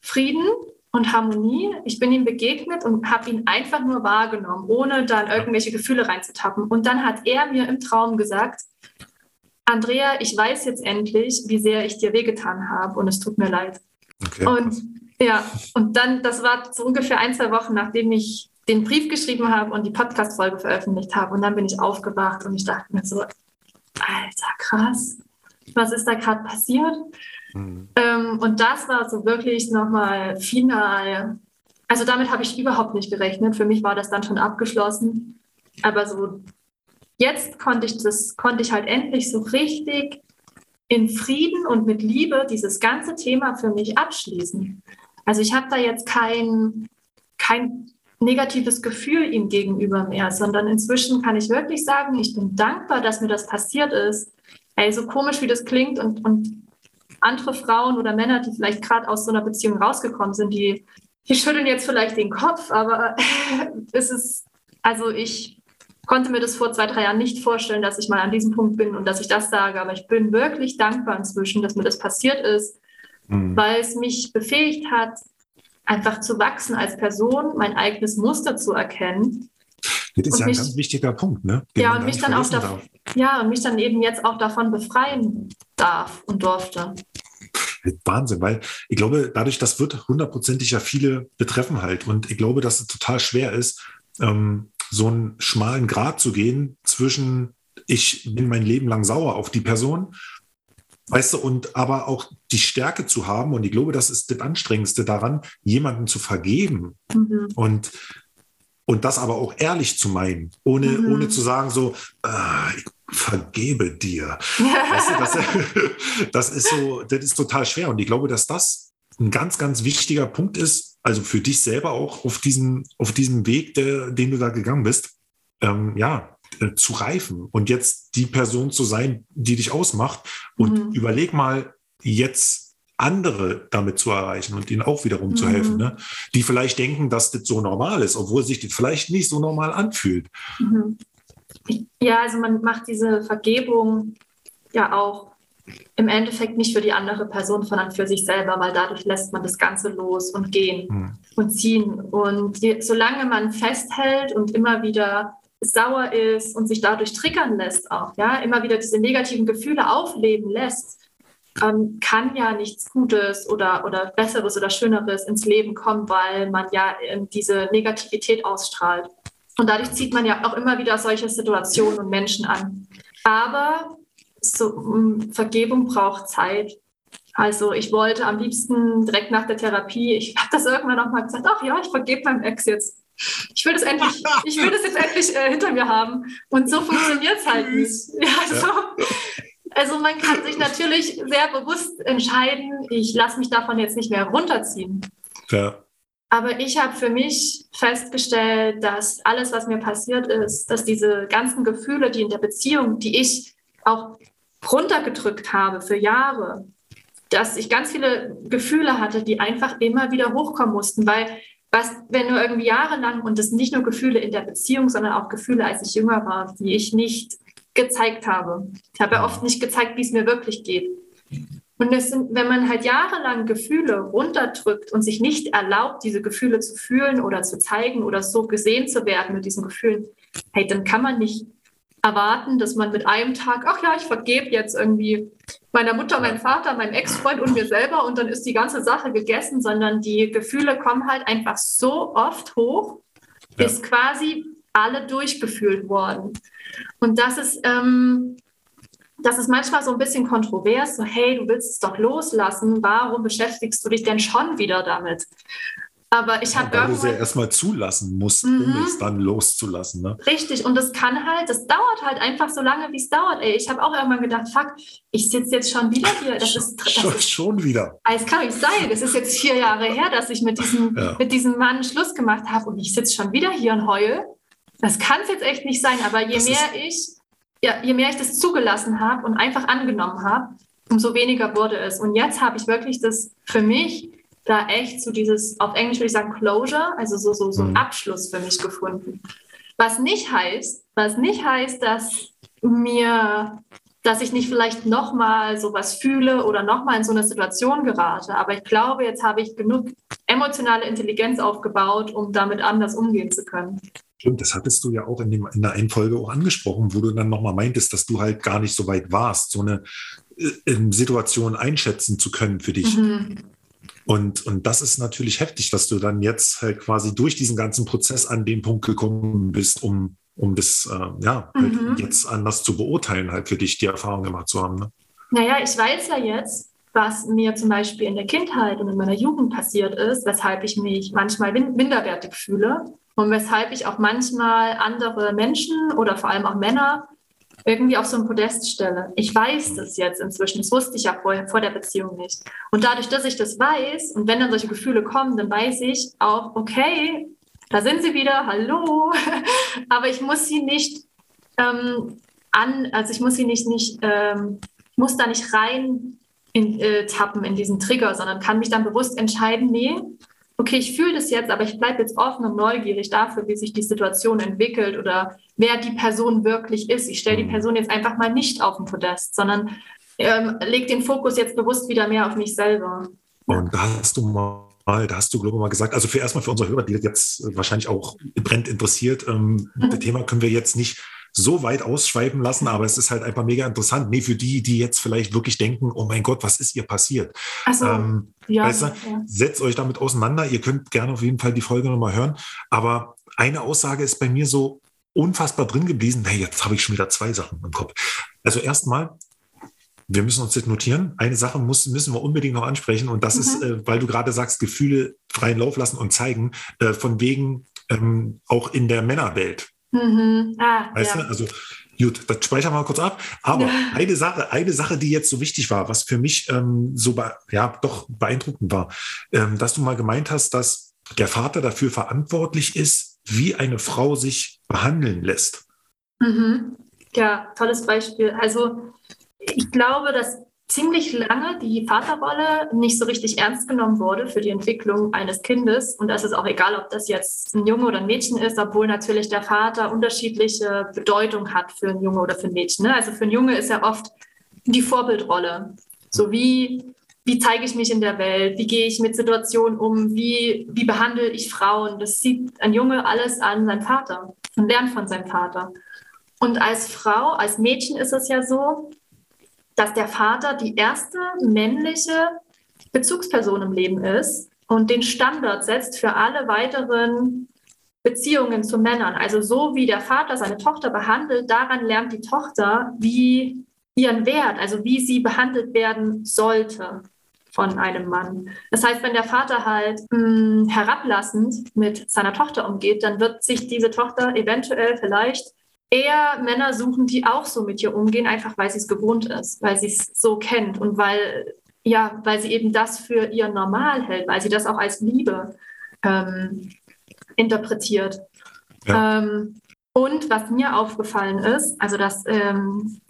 Frieden und Harmonie. Ich bin ihm begegnet und habe ihn einfach nur wahrgenommen, ohne dann irgendwelche Gefühle reinzutappen. Und dann hat er mir im Traum gesagt, Andrea, ich weiß jetzt endlich, wie sehr ich dir wehgetan habe und es tut mir leid. Okay. Und ja, und dann, das war so ungefähr ein, zwei Wochen, nachdem ich den Brief geschrieben habe und die Podcast-Folge veröffentlicht habe. Und dann bin ich aufgewacht und ich dachte mir so, Alter, krass, was ist da gerade passiert? Mhm. Ähm, und das war so wirklich nochmal final. Also damit habe ich überhaupt nicht gerechnet. Für mich war das dann schon abgeschlossen. Aber so jetzt konnte ich das, konnte ich halt endlich so richtig in Frieden und mit Liebe dieses ganze Thema für mich abschließen. Also ich habe da jetzt kein, kein negatives Gefühl ihm gegenüber mehr, sondern inzwischen kann ich wirklich sagen, ich bin dankbar, dass mir das passiert ist. Ey, so komisch wie das klingt und, und andere Frauen oder Männer, die vielleicht gerade aus so einer Beziehung rausgekommen sind, die, die schütteln jetzt vielleicht den Kopf, aber (laughs) es ist, also ich konnte mir das vor zwei, drei Jahren nicht vorstellen, dass ich mal an diesem Punkt bin und dass ich das sage, aber ich bin wirklich dankbar inzwischen, dass mir das passiert ist, mhm. weil es mich befähigt hat, einfach zu wachsen als Person, mein eigenes Muster zu erkennen. Das ist ja mich, ein ganz wichtiger Punkt, ne? ja, und mich dann auch da, ja, und mich dann eben jetzt auch davon befreien darf und durfte. Wahnsinn, weil ich glaube, dadurch, das wird hundertprozentig ja viele betreffen halt. Und ich glaube, dass es total schwer ist, ähm, so einen schmalen Grad zu gehen zwischen, ich bin mein Leben lang sauer auf die Person Weißt du, und aber auch die Stärke zu haben, und ich glaube, das ist das Anstrengendste daran, jemanden zu vergeben mhm. und, und das aber auch ehrlich zu meinen, ohne, mhm. ohne zu sagen, so, äh, ich vergebe dir. weißt du, das, (laughs) das, ist so, das ist total schwer. Und ich glaube, dass das ein ganz, ganz wichtiger Punkt ist, also für dich selber auch auf diesem, auf diesem Weg, der, den du da gegangen bist. Ähm, ja, äh, zu reifen und jetzt die Person zu sein, die dich ausmacht. Und mhm. überleg mal, jetzt andere damit zu erreichen und ihnen auch wiederum mhm. zu helfen, ne? die vielleicht denken, dass das so normal ist, obwohl sich das vielleicht nicht so normal anfühlt. Mhm. Ja, also man macht diese Vergebung ja auch im Endeffekt nicht für die andere Person, sondern für sich selber, weil dadurch lässt man das Ganze los und gehen mhm. und ziehen. Und je, solange man festhält und immer wieder sauer ist und sich dadurch triggern lässt auch, ja, immer wieder diese negativen Gefühle aufleben lässt, ähm, kann ja nichts Gutes oder, oder Besseres oder Schöneres ins Leben kommen, weil man ja äh, diese Negativität ausstrahlt. Und dadurch zieht man ja auch immer wieder solche Situationen und Menschen an. Aber so, um, Vergebung braucht Zeit. Also ich wollte am liebsten direkt nach der Therapie, ich habe das irgendwann noch mal gesagt, ach ja, ich vergebe meinem Ex jetzt. Ich will das endlich, ich will das jetzt endlich äh, hinter mir haben. Und so funktioniert es halt nicht. (laughs) Ja, so. Also man kann sich natürlich sehr bewusst entscheiden, ich lasse mich davon jetzt nicht mehr runterziehen. Ja. Aber ich habe für mich festgestellt, dass alles, was mir passiert ist, dass diese ganzen Gefühle, die in der Beziehung, die ich auch runtergedrückt habe für Jahre, dass ich ganz viele Gefühle hatte, die einfach immer wieder hochkommen mussten, weil was, wenn du irgendwie jahrelang, und das sind nicht nur Gefühle in der Beziehung, sondern auch Gefühle, als ich jünger war, die ich nicht gezeigt habe. Ich habe ja oft nicht gezeigt, wie es mir wirklich geht. Und es sind, wenn man halt jahrelang Gefühle runterdrückt und sich nicht erlaubt, diese Gefühle zu fühlen oder zu zeigen oder so gesehen zu werden mit diesen Gefühlen, hey, dann kann man nicht erwarten, dass man mit einem Tag, ach ja, ich vergebe jetzt irgendwie meiner Mutter, meinem Vater, meinem Ex-Freund und mir selber und dann ist die ganze Sache gegessen, sondern die Gefühle kommen halt einfach so oft hoch, ja. ist quasi alle durchgefühlt worden. Und das ist, ähm, das ist manchmal so ein bisschen kontrovers, so hey, du willst es doch loslassen, warum beschäftigst du dich denn schon wieder damit? Aber ich habe ja, Weil du sie erstmal zulassen musst, mhm. um es dann loszulassen. Ne? Richtig, und das kann halt, das dauert halt einfach so lange, wie es dauert. Ey, ich habe auch irgendwann gedacht, fuck, ich sitze jetzt schon wieder hier. Das ist, das schon, ist, schon wieder. Es kann nicht sein. Es ist jetzt vier Jahre her, dass ich mit diesem, ja. mit diesem Mann Schluss gemacht habe und ich sitze schon wieder hier und heule. Das kann es jetzt echt nicht sein. Aber je das mehr ich, ja, je mehr ich das zugelassen habe und einfach angenommen habe, umso weniger wurde es. Und jetzt habe ich wirklich das für mich da echt so dieses, auf Englisch würde ich sagen, Closure, also so, so, so ein mhm. Abschluss für mich gefunden. Was nicht heißt, was nicht heißt, dass mir, dass ich nicht vielleicht nochmal sowas fühle oder nochmal in so eine Situation gerate. Aber ich glaube, jetzt habe ich genug emotionale Intelligenz aufgebaut, um damit anders umgehen zu können. Stimmt, das hattest du ja auch in, dem, in der einen Folge auch angesprochen, wo du dann nochmal meintest, dass du halt gar nicht so weit warst, so eine äh, Situation einschätzen zu können für dich. Mhm. Und, und das ist natürlich heftig, dass du dann jetzt halt quasi durch diesen ganzen Prozess an den Punkt gekommen bist, um, um das äh, ja halt mhm. jetzt anders zu beurteilen, halt für dich die Erfahrung gemacht zu haben. Ne? Naja, ich weiß ja jetzt, was mir zum Beispiel in der Kindheit und in meiner Jugend passiert ist, weshalb ich mich manchmal minderwertig fühle und weshalb ich auch manchmal andere Menschen oder vor allem auch Männer irgendwie auf so ein Podest stelle. Ich weiß das jetzt inzwischen. Das wusste ich ja vorher, vor der Beziehung nicht. Und dadurch, dass ich das weiß und wenn dann solche Gefühle kommen, dann weiß ich auch, okay, da sind sie wieder, hallo. (laughs) Aber ich muss sie nicht ähm, an, also ich muss sie nicht, nicht ähm, muss da nicht rein in, äh, tappen in diesen Trigger, sondern kann mich dann bewusst entscheiden, nee, okay, ich fühle das jetzt, aber ich bleibe jetzt offen und neugierig dafür, wie sich die Situation entwickelt oder wer die Person wirklich ist. Ich stelle die mhm. Person jetzt einfach mal nicht auf den Podest, sondern ähm, lege den Fokus jetzt bewusst wieder mehr auf mich selber. Und da hast du mal da hast du, glaube ich, mal gesagt, also für erstmal für unsere Hörer, die jetzt wahrscheinlich auch brennt interessiert, ähm, mhm. das Thema können wir jetzt nicht so weit ausschweifen lassen, aber es ist halt einfach mega interessant. Nee, für die, die jetzt vielleicht wirklich denken, oh mein Gott, was ist ihr passiert? Also, ähm, ja, weißt du, ja. Setzt euch damit auseinander. Ihr könnt gerne auf jeden Fall die Folge nochmal hören. Aber eine Aussage ist bei mir so unfassbar drin geblieben. Hey, jetzt habe ich schon wieder zwei Sachen im Kopf. Also erstmal, wir müssen uns das notieren. Eine Sache muss, müssen wir unbedingt noch ansprechen und das mhm. ist, äh, weil du gerade sagst, Gefühle freien Lauf lassen und zeigen, äh, von wegen ähm, auch in der Männerwelt. Mhm. Ah, weißt ja. du? Also gut, das speichern wir mal kurz ab. Aber eine Sache, eine Sache, die jetzt so wichtig war, was für mich ähm, so ja doch beeindruckend war, ähm, dass du mal gemeint hast, dass der Vater dafür verantwortlich ist, wie eine Frau sich behandeln lässt. Mhm. Ja, tolles Beispiel. Also ich glaube, dass ziemlich lange die Vaterrolle nicht so richtig ernst genommen wurde für die Entwicklung eines Kindes. Und das ist auch egal, ob das jetzt ein Junge oder ein Mädchen ist, obwohl natürlich der Vater unterschiedliche Bedeutung hat für ein Junge oder für ein Mädchen. Ne? Also für ein Junge ist er oft die Vorbildrolle. So wie, wie zeige ich mich in der Welt? Wie gehe ich mit Situationen um? Wie, wie behandle ich Frauen? Das sieht ein Junge alles an seinen Vater und lernt von seinem Vater. Und als Frau, als Mädchen ist es ja so, dass der Vater die erste männliche Bezugsperson im Leben ist und den Standard setzt für alle weiteren Beziehungen zu Männern. Also so wie der Vater seine Tochter behandelt, daran lernt die Tochter, wie ihren Wert, also wie sie behandelt werden sollte von einem Mann. Das heißt, wenn der Vater halt mh, hm, herablassend mit seiner Tochter umgeht, dann wird sich diese Tochter eventuell vielleicht eher Männer suchen, die auch so mit ihr umgehen, einfach weil sie es gewohnt ist, weil sie es so kennt und weil, ja, weil sie eben das für ihr normal hält, weil sie das auch als Liebe ähm, interpretiert. Ja. Ähm, und was mir aufgefallen ist, also das ähm,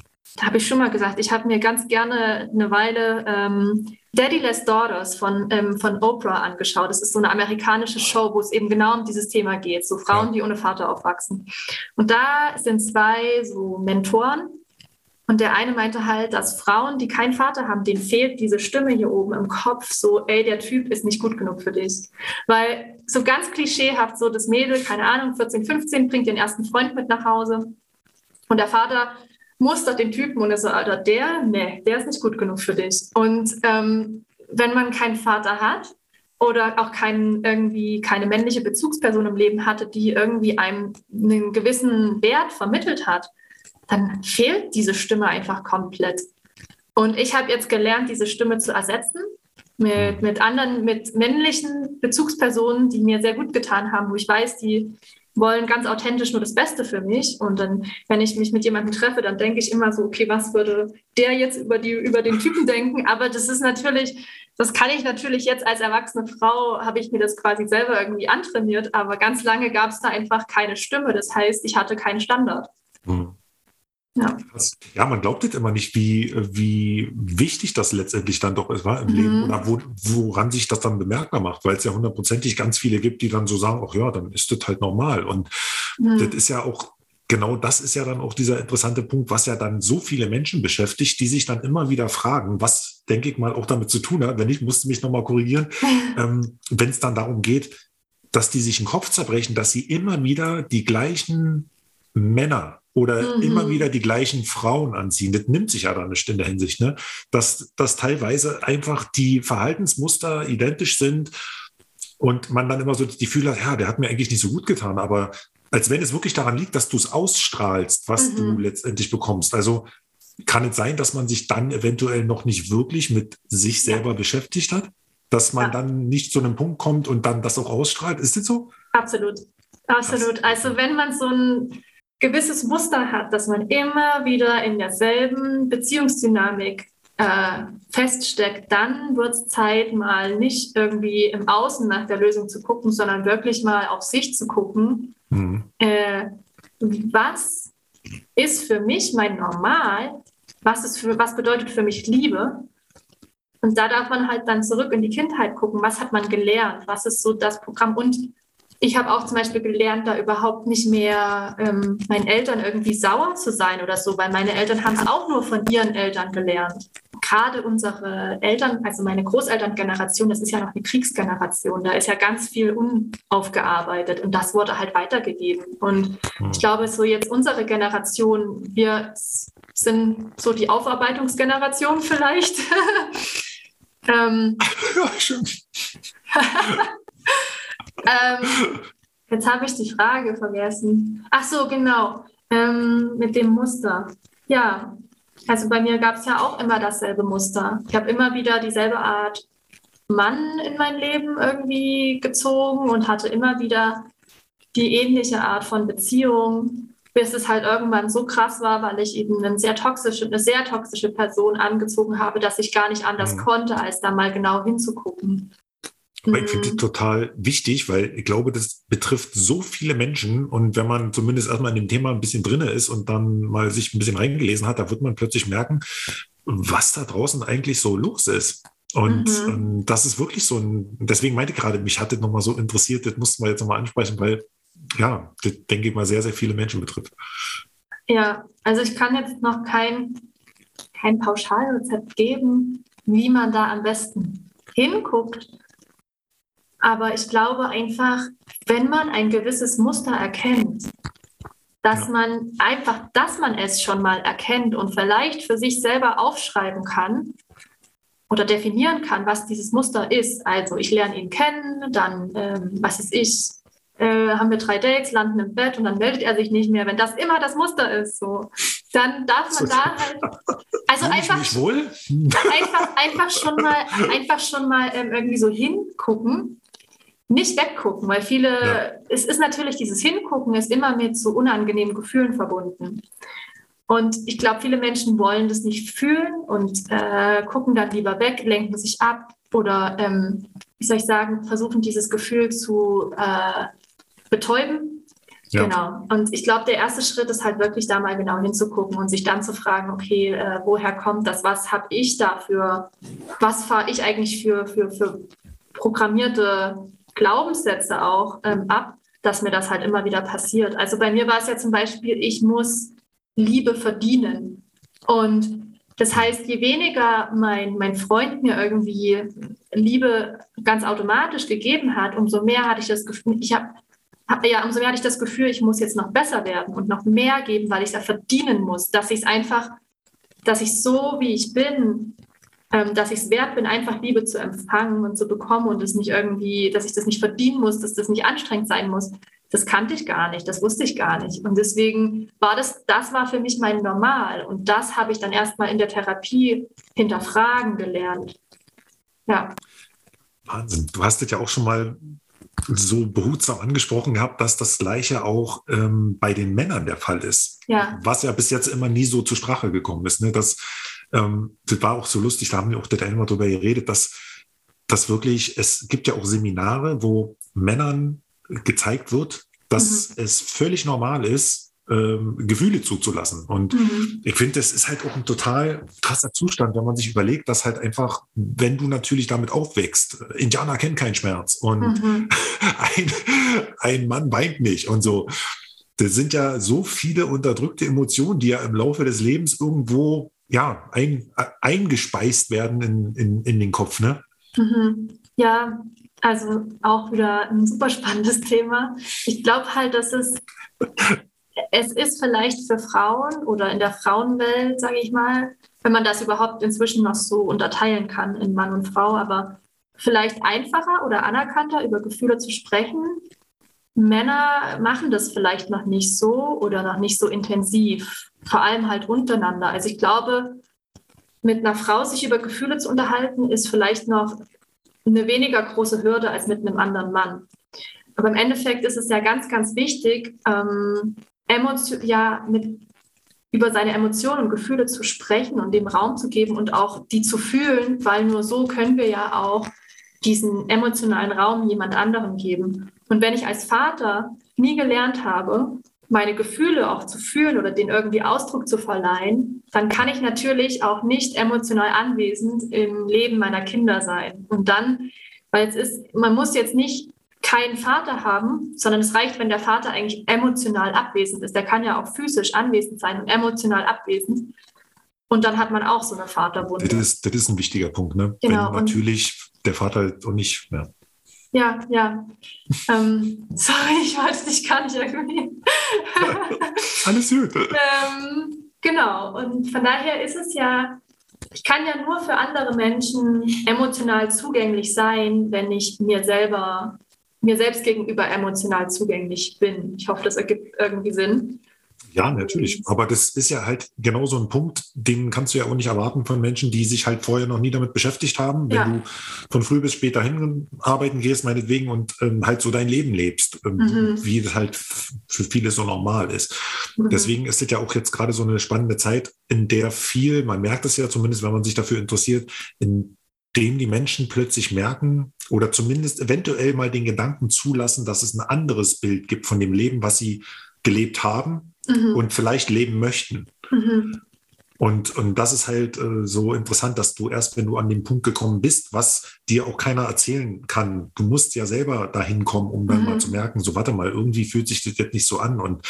habe ich schon mal gesagt, ich habe mir ganz gerne eine Weile ähm, Daddyless Daughters von, ähm, von Oprah angeschaut. Das ist so eine amerikanische Show, wo es eben genau um dieses Thema geht, so Frauen, die ohne Vater aufwachsen. Und da sind zwei so Mentoren. Und der eine meinte halt, dass Frauen, die keinen Vater haben, denen fehlt diese Stimme hier oben im Kopf, so, ey, der Typ ist nicht gut genug für dich. Weil so ganz klischeehaft, so das Mädel, keine Ahnung, 14, 15, bringt den ersten Freund mit nach Hause. Und der Vater mustert den Typen und ist so, Alter, der, nee, der ist nicht gut genug für dich. Und ähm, wenn man keinen Vater hat oder auch kein, irgendwie keine männliche Bezugsperson im Leben hatte, die irgendwie einem einen gewissen Wert vermittelt hat, dann fehlt diese Stimme einfach komplett. Und ich habe jetzt gelernt, diese Stimme zu ersetzen mit, mit anderen, mit männlichen Bezugspersonen, die mir sehr gut getan haben, wo ich weiß, die wollen ganz authentisch nur das Beste für mich. Und dann, wenn ich mich mit jemandem treffe, dann denke ich immer so, okay, was würde der jetzt über, die, über den Typen (laughs) denken? Aber das ist natürlich, das kann ich natürlich jetzt als erwachsene Frau, habe ich mir das quasi selber irgendwie antrainiert. Aber ganz lange gab es da einfach keine Stimme. Das heißt, ich hatte keinen Standard. Mhm. Ja. ja, man glaubt jetzt immer nicht, wie, wie wichtig das letztendlich dann doch ist war im mhm. Leben oder wo, woran sich das dann bemerkbar macht, weil es ja hundertprozentig ganz viele gibt, die dann so sagen, ach ja, dann ist das halt normal. Und mhm. das ist ja auch, genau das ist ja dann auch dieser interessante Punkt, was ja dann so viele Menschen beschäftigt, die sich dann immer wieder fragen, was denke ich mal, auch damit zu tun hat. Wenn nicht, musste mich nochmal korrigieren. (laughs) ähm, Wenn es dann darum geht, dass die sich den Kopf zerbrechen, dass sie immer wieder die gleichen Männer oder mhm. immer wieder die gleichen Frauen anziehen. Das nimmt sich ja dann nicht in der Hinsicht, ne? dass, dass teilweise einfach die Verhaltensmuster identisch sind und man dann immer so das Gefühl hat, ja, der hat mir eigentlich nicht so gut getan, aber als wenn es wirklich daran liegt, dass du es ausstrahlst, was mhm. du letztendlich bekommst. Also kann es sein, dass man sich dann eventuell noch nicht wirklich mit sich selber ja. beschäftigt hat? Dass man ja. dann nicht zu einem Punkt kommt und dann das auch ausstrahlt? Ist das so? Absolut. Absolut. Also wenn man so ein gewisses Muster hat, dass man immer wieder in derselben Beziehungsdynamik äh, feststeckt, dann wird es Zeit, mal nicht irgendwie im Außen nach der Lösung zu gucken, sondern wirklich mal auf sich zu gucken. Mhm. Äh, was ist für mich mein Normal? Was, ist für, was bedeutet für mich Liebe? Und da darf man halt dann zurück in die Kindheit gucken. Was hat man gelernt? Was ist so das Programm? Und ich habe auch zum Beispiel gelernt, da überhaupt nicht mehr ähm, meinen Eltern irgendwie sauer zu sein oder so, weil meine Eltern haben es auch nur von ihren Eltern gelernt. Gerade unsere Eltern, also meine Großelterngeneration, das ist ja noch eine Kriegsgeneration, da ist ja ganz viel unaufgearbeitet und das wurde halt weitergegeben. Und ich glaube, so jetzt unsere Generation, wir sind so die Aufarbeitungsgeneration vielleicht. (laughs) ähm, (laughs) ja, schon. (laughs) ähm, jetzt habe ich die Frage vergessen. Ach so, genau. Ähm, mit dem Muster. Ja, also bei mir gab es ja auch immer dasselbe Muster. Ich habe immer wieder dieselbe Art Mann in mein Leben irgendwie gezogen und hatte immer wieder die ähnliche Art von Beziehung, bis es halt irgendwann so krass war, weil ich eben eine sehr toxische, eine sehr toxische Person angezogen habe, dass ich gar nicht anders mhm. konnte, als da mal genau hinzugucken. Aber ich finde das mhm. total wichtig, weil ich glaube, das betrifft so viele Menschen. Und wenn man zumindest erstmal in dem Thema ein bisschen drin ist und dann mal sich ein bisschen reingelesen hat, da wird man plötzlich merken, was da draußen eigentlich so los ist. Und mhm. ähm, das ist wirklich so ein, deswegen meinte ich gerade, mich hat das nochmal so interessiert, das mussten wir jetzt nochmal ansprechen, weil ja, das denke ich mal sehr, sehr viele Menschen betrifft. Ja, also ich kann jetzt noch kein, kein Pauschalrezept geben, wie man da am besten hinguckt. Aber ich glaube einfach, wenn man ein gewisses Muster erkennt, dass ja. man einfach, dass man es schon mal erkennt und vielleicht für sich selber aufschreiben kann oder definieren kann, was dieses Muster ist. Also ich lerne ihn kennen, dann, ähm, was ist ich, äh, haben wir drei Dates, landen im Bett und dann meldet er sich nicht mehr. Wenn das immer das Muster ist, so, dann darf man da halt, (laughs) also einfach, einfach, einfach schon mal, einfach schon mal ähm, irgendwie so hingucken nicht weggucken, weil viele, ja. es ist natürlich dieses Hingucken, ist immer mit so unangenehmen Gefühlen verbunden. Und ich glaube, viele Menschen wollen das nicht fühlen und äh, gucken dann lieber weg, lenken sich ab oder, ähm, wie soll ich sagen, versuchen dieses Gefühl zu äh, betäuben. Ja. Genau. Und ich glaube, der erste Schritt ist halt wirklich da mal genau hinzugucken und sich dann zu fragen, okay, äh, woher kommt das? Was habe ich dafür? Was fahre ich eigentlich für, für, für programmierte Glaubenssätze auch ähm, ab, dass mir das halt immer wieder passiert. Also bei mir war es ja zum Beispiel, ich muss Liebe verdienen. Und das heißt, je weniger mein, mein Freund mir irgendwie Liebe ganz automatisch gegeben hat, umso mehr hatte ich das Gefühl, ich habe ja, umso mehr hatte ich das Gefühl, ich muss jetzt noch besser werden und noch mehr geben, weil ich es ja verdienen muss, dass ich es einfach, dass ich so, wie ich bin, dass ich es wert bin, einfach Liebe zu empfangen und zu bekommen und es nicht irgendwie, dass ich das nicht verdienen muss, dass das nicht anstrengend sein muss. Das kannte ich gar nicht, das wusste ich gar nicht. Und deswegen war das, das war für mich mein Normal. Und das habe ich dann erstmal in der Therapie hinterfragen gelernt. Ja. Wahnsinn. Du hast es ja auch schon mal so behutsam angesprochen gehabt, dass das Gleiche auch ähm, bei den Männern der Fall ist. Ja. Was ja bis jetzt immer nie so zur Sprache gekommen ist. Ne? Dass ähm, das war auch so lustig, da haben wir auch das einmal drüber geredet, dass, dass wirklich, es gibt ja auch Seminare, wo Männern gezeigt wird, dass mhm. es völlig normal ist, ähm, Gefühle zuzulassen. Und mhm. ich finde, das ist halt auch ein total krasser Zustand, wenn man sich überlegt, dass halt einfach, wenn du natürlich damit aufwächst, Indianer kennen keinen Schmerz und mhm. (laughs) ein, ein Mann weint nicht und so. Das sind ja so viele unterdrückte Emotionen, die ja im Laufe des Lebens irgendwo ja, ein, eingespeist werden in, in, in den Kopf, ne? Mhm. Ja, also auch wieder ein super spannendes Thema. Ich glaube halt, dass es, es ist vielleicht für Frauen oder in der Frauenwelt, sage ich mal, wenn man das überhaupt inzwischen noch so unterteilen kann in Mann und Frau, aber vielleicht einfacher oder anerkannter über Gefühle zu sprechen. Männer machen das vielleicht noch nicht so oder noch nicht so intensiv, vor allem halt untereinander. Also ich glaube, mit einer Frau sich über Gefühle zu unterhalten, ist vielleicht noch eine weniger große Hürde als mit einem anderen Mann. Aber im Endeffekt ist es ja ganz, ganz wichtig, ähm, ja, mit, über seine Emotionen und Gefühle zu sprechen und dem Raum zu geben und auch die zu fühlen, weil nur so können wir ja auch diesen emotionalen Raum jemand anderem geben. Und wenn ich als Vater nie gelernt habe, meine Gefühle auch zu fühlen oder den irgendwie Ausdruck zu verleihen, dann kann ich natürlich auch nicht emotional anwesend im Leben meiner Kinder sein. Und dann, weil es ist, man muss jetzt nicht keinen Vater haben, sondern es reicht, wenn der Vater eigentlich emotional abwesend ist. Der kann ja auch physisch anwesend sein und emotional abwesend. Und dann hat man auch so eine Vaterwunde. Das ist, das ist ein wichtiger Punkt. Ne? Genau. Wenn natürlich der Vater und nicht mehr. Ja, ja. ähm, sorry, ich wollte dich gar nicht irgendwie. (laughs) Alles gut. ähm, genau, und von daher ist es ja, ich kann ja nur für andere Menschen emotional zugänglich sein, wenn ich mir selber, mir selbst gegenüber emotional zugänglich bin. Ich hoffe, das ergibt irgendwie Sinn. Ja, natürlich. Aber das ist ja halt genau so ein Punkt, den kannst du ja auch nicht erwarten von Menschen, die sich halt vorher noch nie damit beschäftigt haben. Wenn ja. du von früh bis später hin arbeiten gehst, meinetwegen, und ähm, halt so dein Leben lebst, ähm, mhm. wie das halt für viele so normal ist. Mhm. Deswegen ist es ja auch jetzt gerade so eine spannende Zeit, in der viel, man merkt es ja zumindest, wenn man sich dafür interessiert, in dem die Menschen plötzlich merken oder zumindest eventuell mal den Gedanken zulassen, dass es ein anderes Bild gibt von dem Leben, was sie gelebt haben mhm. und vielleicht leben möchten. Mhm. Und, und das ist halt äh, so interessant, dass du erst, wenn du an den Punkt gekommen bist, was dir auch keiner erzählen kann, du musst ja selber dahin kommen, um dann mhm. mal zu merken, so warte mal, irgendwie fühlt sich das jetzt nicht so an. Und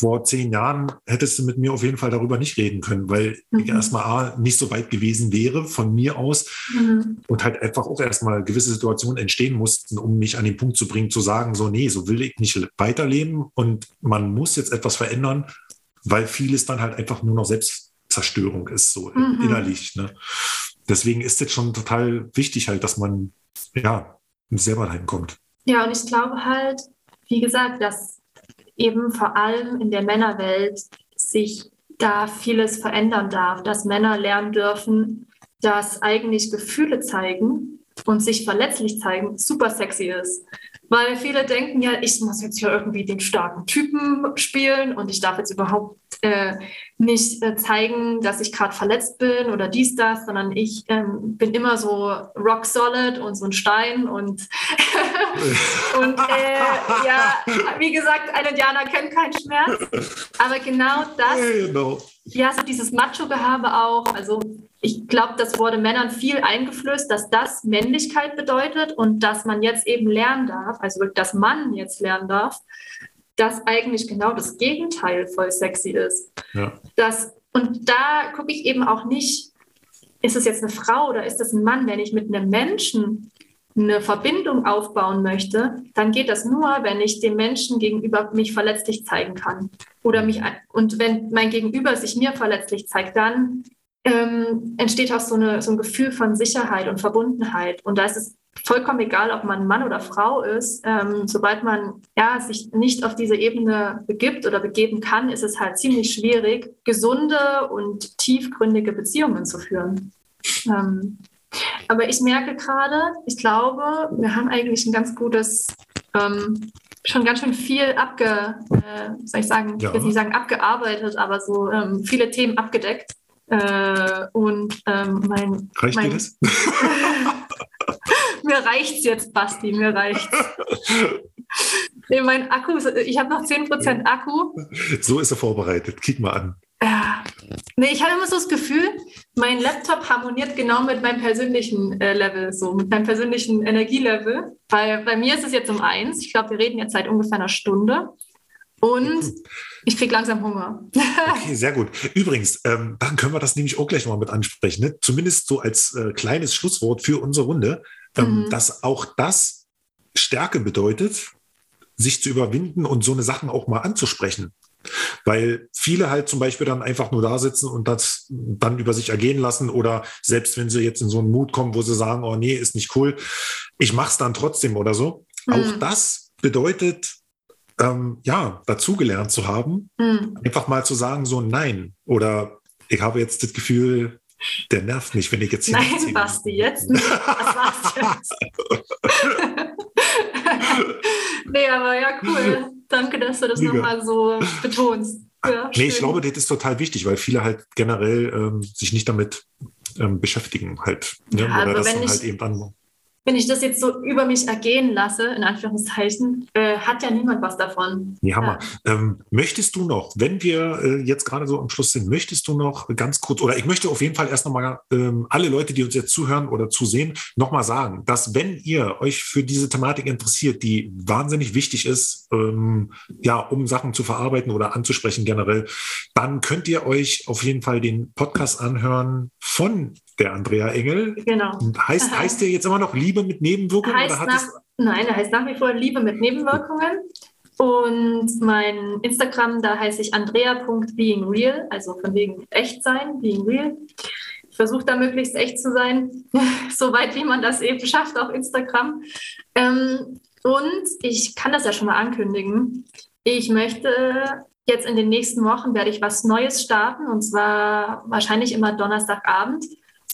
vor zehn Jahren hättest du mit mir auf jeden Fall darüber nicht reden können, weil mhm. ich erstmal A, nicht so weit gewesen wäre von mir aus mhm. und halt einfach auch erstmal gewisse Situationen entstehen mussten, um mich an den Punkt zu bringen, zu sagen, so, nee, so will ich nicht weiterleben und man muss jetzt etwas verändern, weil vieles dann halt einfach nur noch Selbstzerstörung ist, so mhm. innerlich. Ne? Deswegen ist es schon total wichtig halt, dass man ja selber dahin kommt. Ja, und ich glaube halt, wie gesagt, dass eben vor allem in der Männerwelt sich da vieles verändern darf, dass Männer lernen dürfen, dass eigentlich Gefühle zeigen und sich verletzlich zeigen super sexy ist. Weil viele denken ja, ich muss jetzt hier irgendwie den starken Typen spielen und ich darf jetzt überhaupt äh, nicht äh, zeigen, dass ich gerade verletzt bin oder dies, das, sondern ich ähm, bin immer so rock solid und so ein Stein und, (laughs) und äh, ja, wie gesagt, ein Indianer kennt keinen Schmerz. Aber genau das, genau. ja, so dieses Macho-Gehabe auch, also ich glaube, das wurde Männern viel eingeflößt, dass das Männlichkeit bedeutet und dass man jetzt eben lernen darf, also dass man jetzt lernen darf, dass eigentlich genau das Gegenteil voll sexy ist. Ja. Das, und da gucke ich eben auch nicht, ist es jetzt eine Frau oder ist es ein Mann, wenn ich mit einem Menschen eine Verbindung aufbauen möchte, dann geht das nur, wenn ich dem Menschen gegenüber mich verletzlich zeigen kann. Oder mich, und wenn mein Gegenüber sich mir verletzlich zeigt, dann ähm, entsteht auch so, eine, so ein Gefühl von Sicherheit und Verbundenheit. Und da ist es vollkommen egal, ob man Mann oder Frau ist. Ähm, sobald man ja, sich nicht auf diese Ebene begibt oder begeben kann, ist es halt ziemlich schwierig, gesunde und tiefgründige Beziehungen zu führen. Ähm, aber ich merke gerade, ich glaube, wir haben eigentlich ein ganz gutes, ähm, schon ganz schön viel abge, äh, soll ich sagen, ja. ich will nicht sagen abgearbeitet, aber so ähm, viele Themen abgedeckt. Äh, und ähm, mein. Reicht mein, dir das? (laughs) mir reicht's jetzt, Basti, mir reicht's. (laughs) nee, mein Akku, ich habe noch 10% Akku. So ist er vorbereitet. Kick mal an. Ja. Nee, ich habe immer so das Gefühl, mein Laptop harmoniert genau mit meinem persönlichen äh, Level, so mit meinem persönlichen Energielevel. Weil bei mir ist es jetzt um eins. Ich glaube, wir reden jetzt seit ungefähr einer Stunde. Und ich kriege langsam Hunger. (laughs) okay, sehr gut. Übrigens, ähm, dann können wir das nämlich auch gleich mal mit ansprechen. Ne? Zumindest so als äh, kleines Schlusswort für unsere Runde, ähm, mhm. dass auch das Stärke bedeutet, sich zu überwinden und so eine Sachen auch mal anzusprechen. Weil viele halt zum Beispiel dann einfach nur da sitzen und das dann über sich ergehen lassen oder selbst wenn sie jetzt in so einen Mut kommen, wo sie sagen, oh nee, ist nicht cool, ich mach's dann trotzdem oder so. Mhm. Auch das bedeutet, ähm, ja, dazugelernt zu haben, mhm. einfach mal zu sagen, so nein. Oder ich habe jetzt das Gefühl, der nervt mich, wenn ich jetzt hier. Nein, Basti, jetzt nicht. Was war's jetzt? (laughs) (laughs) nee, aber ja, cool. Danke, dass du das nochmal so betonst. Ja, nee, ich glaube, das ist total wichtig, weil viele halt generell ähm, sich nicht damit ähm, beschäftigen halt. Ne? Ja, Oder das dann halt eben dann wenn ich das jetzt so über mich ergehen lasse, in Anführungszeichen, äh, hat ja niemand was davon. Ja, Hammer. Ja. Ähm, möchtest du noch, wenn wir äh, jetzt gerade so am Schluss sind, möchtest du noch ganz kurz, oder ich möchte auf jeden Fall erst nochmal ähm, alle Leute, die uns jetzt zuhören oder zusehen, nochmal sagen, dass wenn ihr euch für diese Thematik interessiert, die wahnsinnig wichtig ist, ähm, ja, um Sachen zu verarbeiten oder anzusprechen generell, dann könnt ihr euch auf jeden Fall den Podcast anhören von der Andrea Engel. Genau. Heißt, heißt der jetzt immer noch Liebe mit Nebenwirkungen? Heißt nach, nein, der heißt nach wie vor Liebe mit Nebenwirkungen. Und mein Instagram, da heiße ich andrea.beingreal, also von wegen echt sein, being real. Ich versuche da möglichst echt zu sein, (laughs) soweit wie man das eben schafft auf Instagram. Ähm, und ich kann das ja schon mal ankündigen. Ich möchte jetzt in den nächsten Wochen werde ich was Neues starten und zwar wahrscheinlich immer Donnerstagabend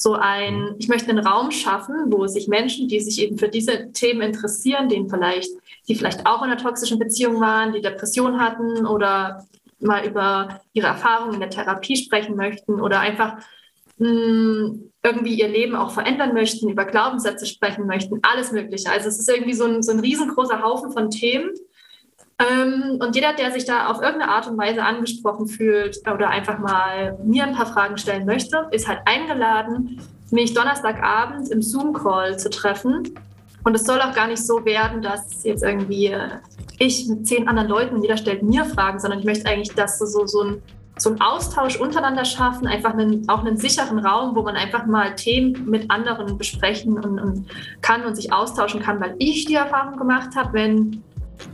so ein, mhm. ich möchte einen Raum schaffen, wo sich Menschen, die sich eben für diese Themen interessieren, denen vielleicht, die vielleicht auch in einer toxischen Beziehung waren, die Depression hatten oder mal über ihre Erfahrungen in der Therapie sprechen möchten oder einfach mh, hm, irgendwie ihr Leben auch verändern möchten, über Glaubenssätze sprechen möchten, alles Mögliche. Also es ist irgendwie so ein, so ein riesengroßer Haufen von Themen, und jeder, der sich da auf irgendeine Art und Weise angesprochen fühlt oder einfach mal mir ein paar Fragen stellen möchte, ist halt eingeladen, mich Donnerstagabend im Zoom-Call zu treffen. Und es soll auch gar nicht so werden, dass jetzt irgendwie äh, ich mit zehn anderen Leuten, jeder stellt mir Fragen, sondern ich möchte eigentlich, dass so, so ein so einen Austausch untereinander schaffen, einfach einen, auch einen sicheren Raum, wo man einfach mal Themen mit anderen besprechen und, und kann und sich austauschen kann, weil ich die Erfahrung gemacht habe, wenn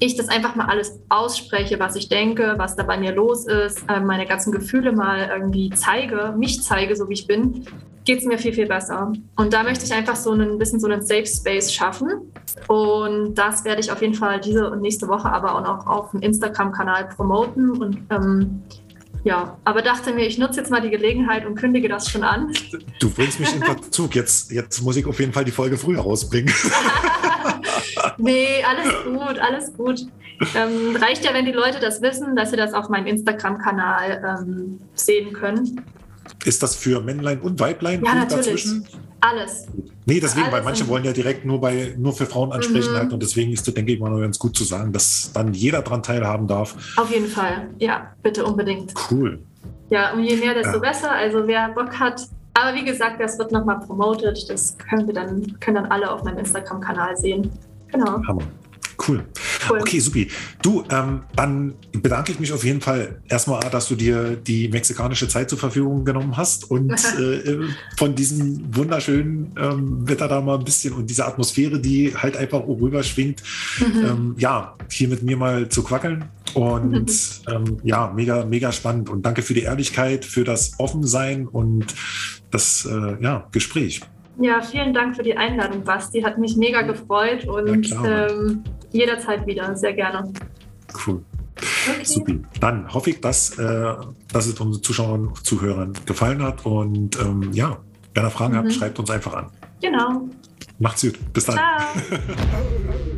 ich das einfach mal alles ausspreche, was ich denke, was da bei mir los ist, äh, meine ganzen Gefühle mal irgendwie zeige, mich zeige, so wie ich bin, geht es mir viel, viel besser. Und da möchte ich einfach so ein bisschen so einen Safe Space schaffen. Und das werde ich auf jeden Fall diese und nächste Woche aber auch noch auf dem Instagram-Kanal promoten. Und ähm, ja, aber dachte mir, ich nutze jetzt mal die Gelegenheit und kündige das schon an. Du bringst mich in Verzug. Jetzt, jetzt muss ich auf jeden Fall die Folge früher rausbringen. (laughs) nee, alles gut, alles gut. Ähm, reicht ja, wenn die Leute das wissen, dass sie das auf meinem Instagram-Kanal ähm, sehen können. Ist das für Männlein und Weiblein ja, natürlich. dazwischen? Alles. Nee, deswegen, Alles weil manche wollen ja direkt nur bei nur für Frauen ansprechen mhm. halt und deswegen ist das, denke ich mal, ganz gut zu sagen, dass dann jeder daran teilhaben darf. Auf jeden Fall, ja, bitte unbedingt. Cool. Ja, und je mehr, desto ja. besser. Also wer Bock hat, aber wie gesagt, das wird nochmal promoted. Das können wir dann, können dann alle auf meinem Instagram-Kanal sehen. Genau. Hammer. Cool. cool. Okay, supi. Du, ähm, dann bedanke ich mich auf jeden Fall erstmal, dass du dir die mexikanische Zeit zur Verfügung genommen hast und (laughs) äh, von diesem wunderschönen ähm, Wetter da mal ein bisschen und dieser Atmosphäre, die halt einfach rüber schwingt, mhm. ähm, ja, hier mit mir mal zu quackeln. Und ähm, ja, mega, mega spannend. Und danke für die Ehrlichkeit, für das Offensein und das äh, ja, Gespräch. Ja, vielen Dank für die Einladung, Basti. Hat mich mega gefreut und ja, ähm, jederzeit wieder, sehr gerne. Cool. Okay. Super. Dann hoffe ich, dass, äh, dass es unseren Zuschauern und Zuhörern gefallen hat. Und ähm, ja, wenn ihr Fragen mhm. habt, schreibt uns einfach an. Genau. Macht's gut. Bis dann. Ciao. (laughs)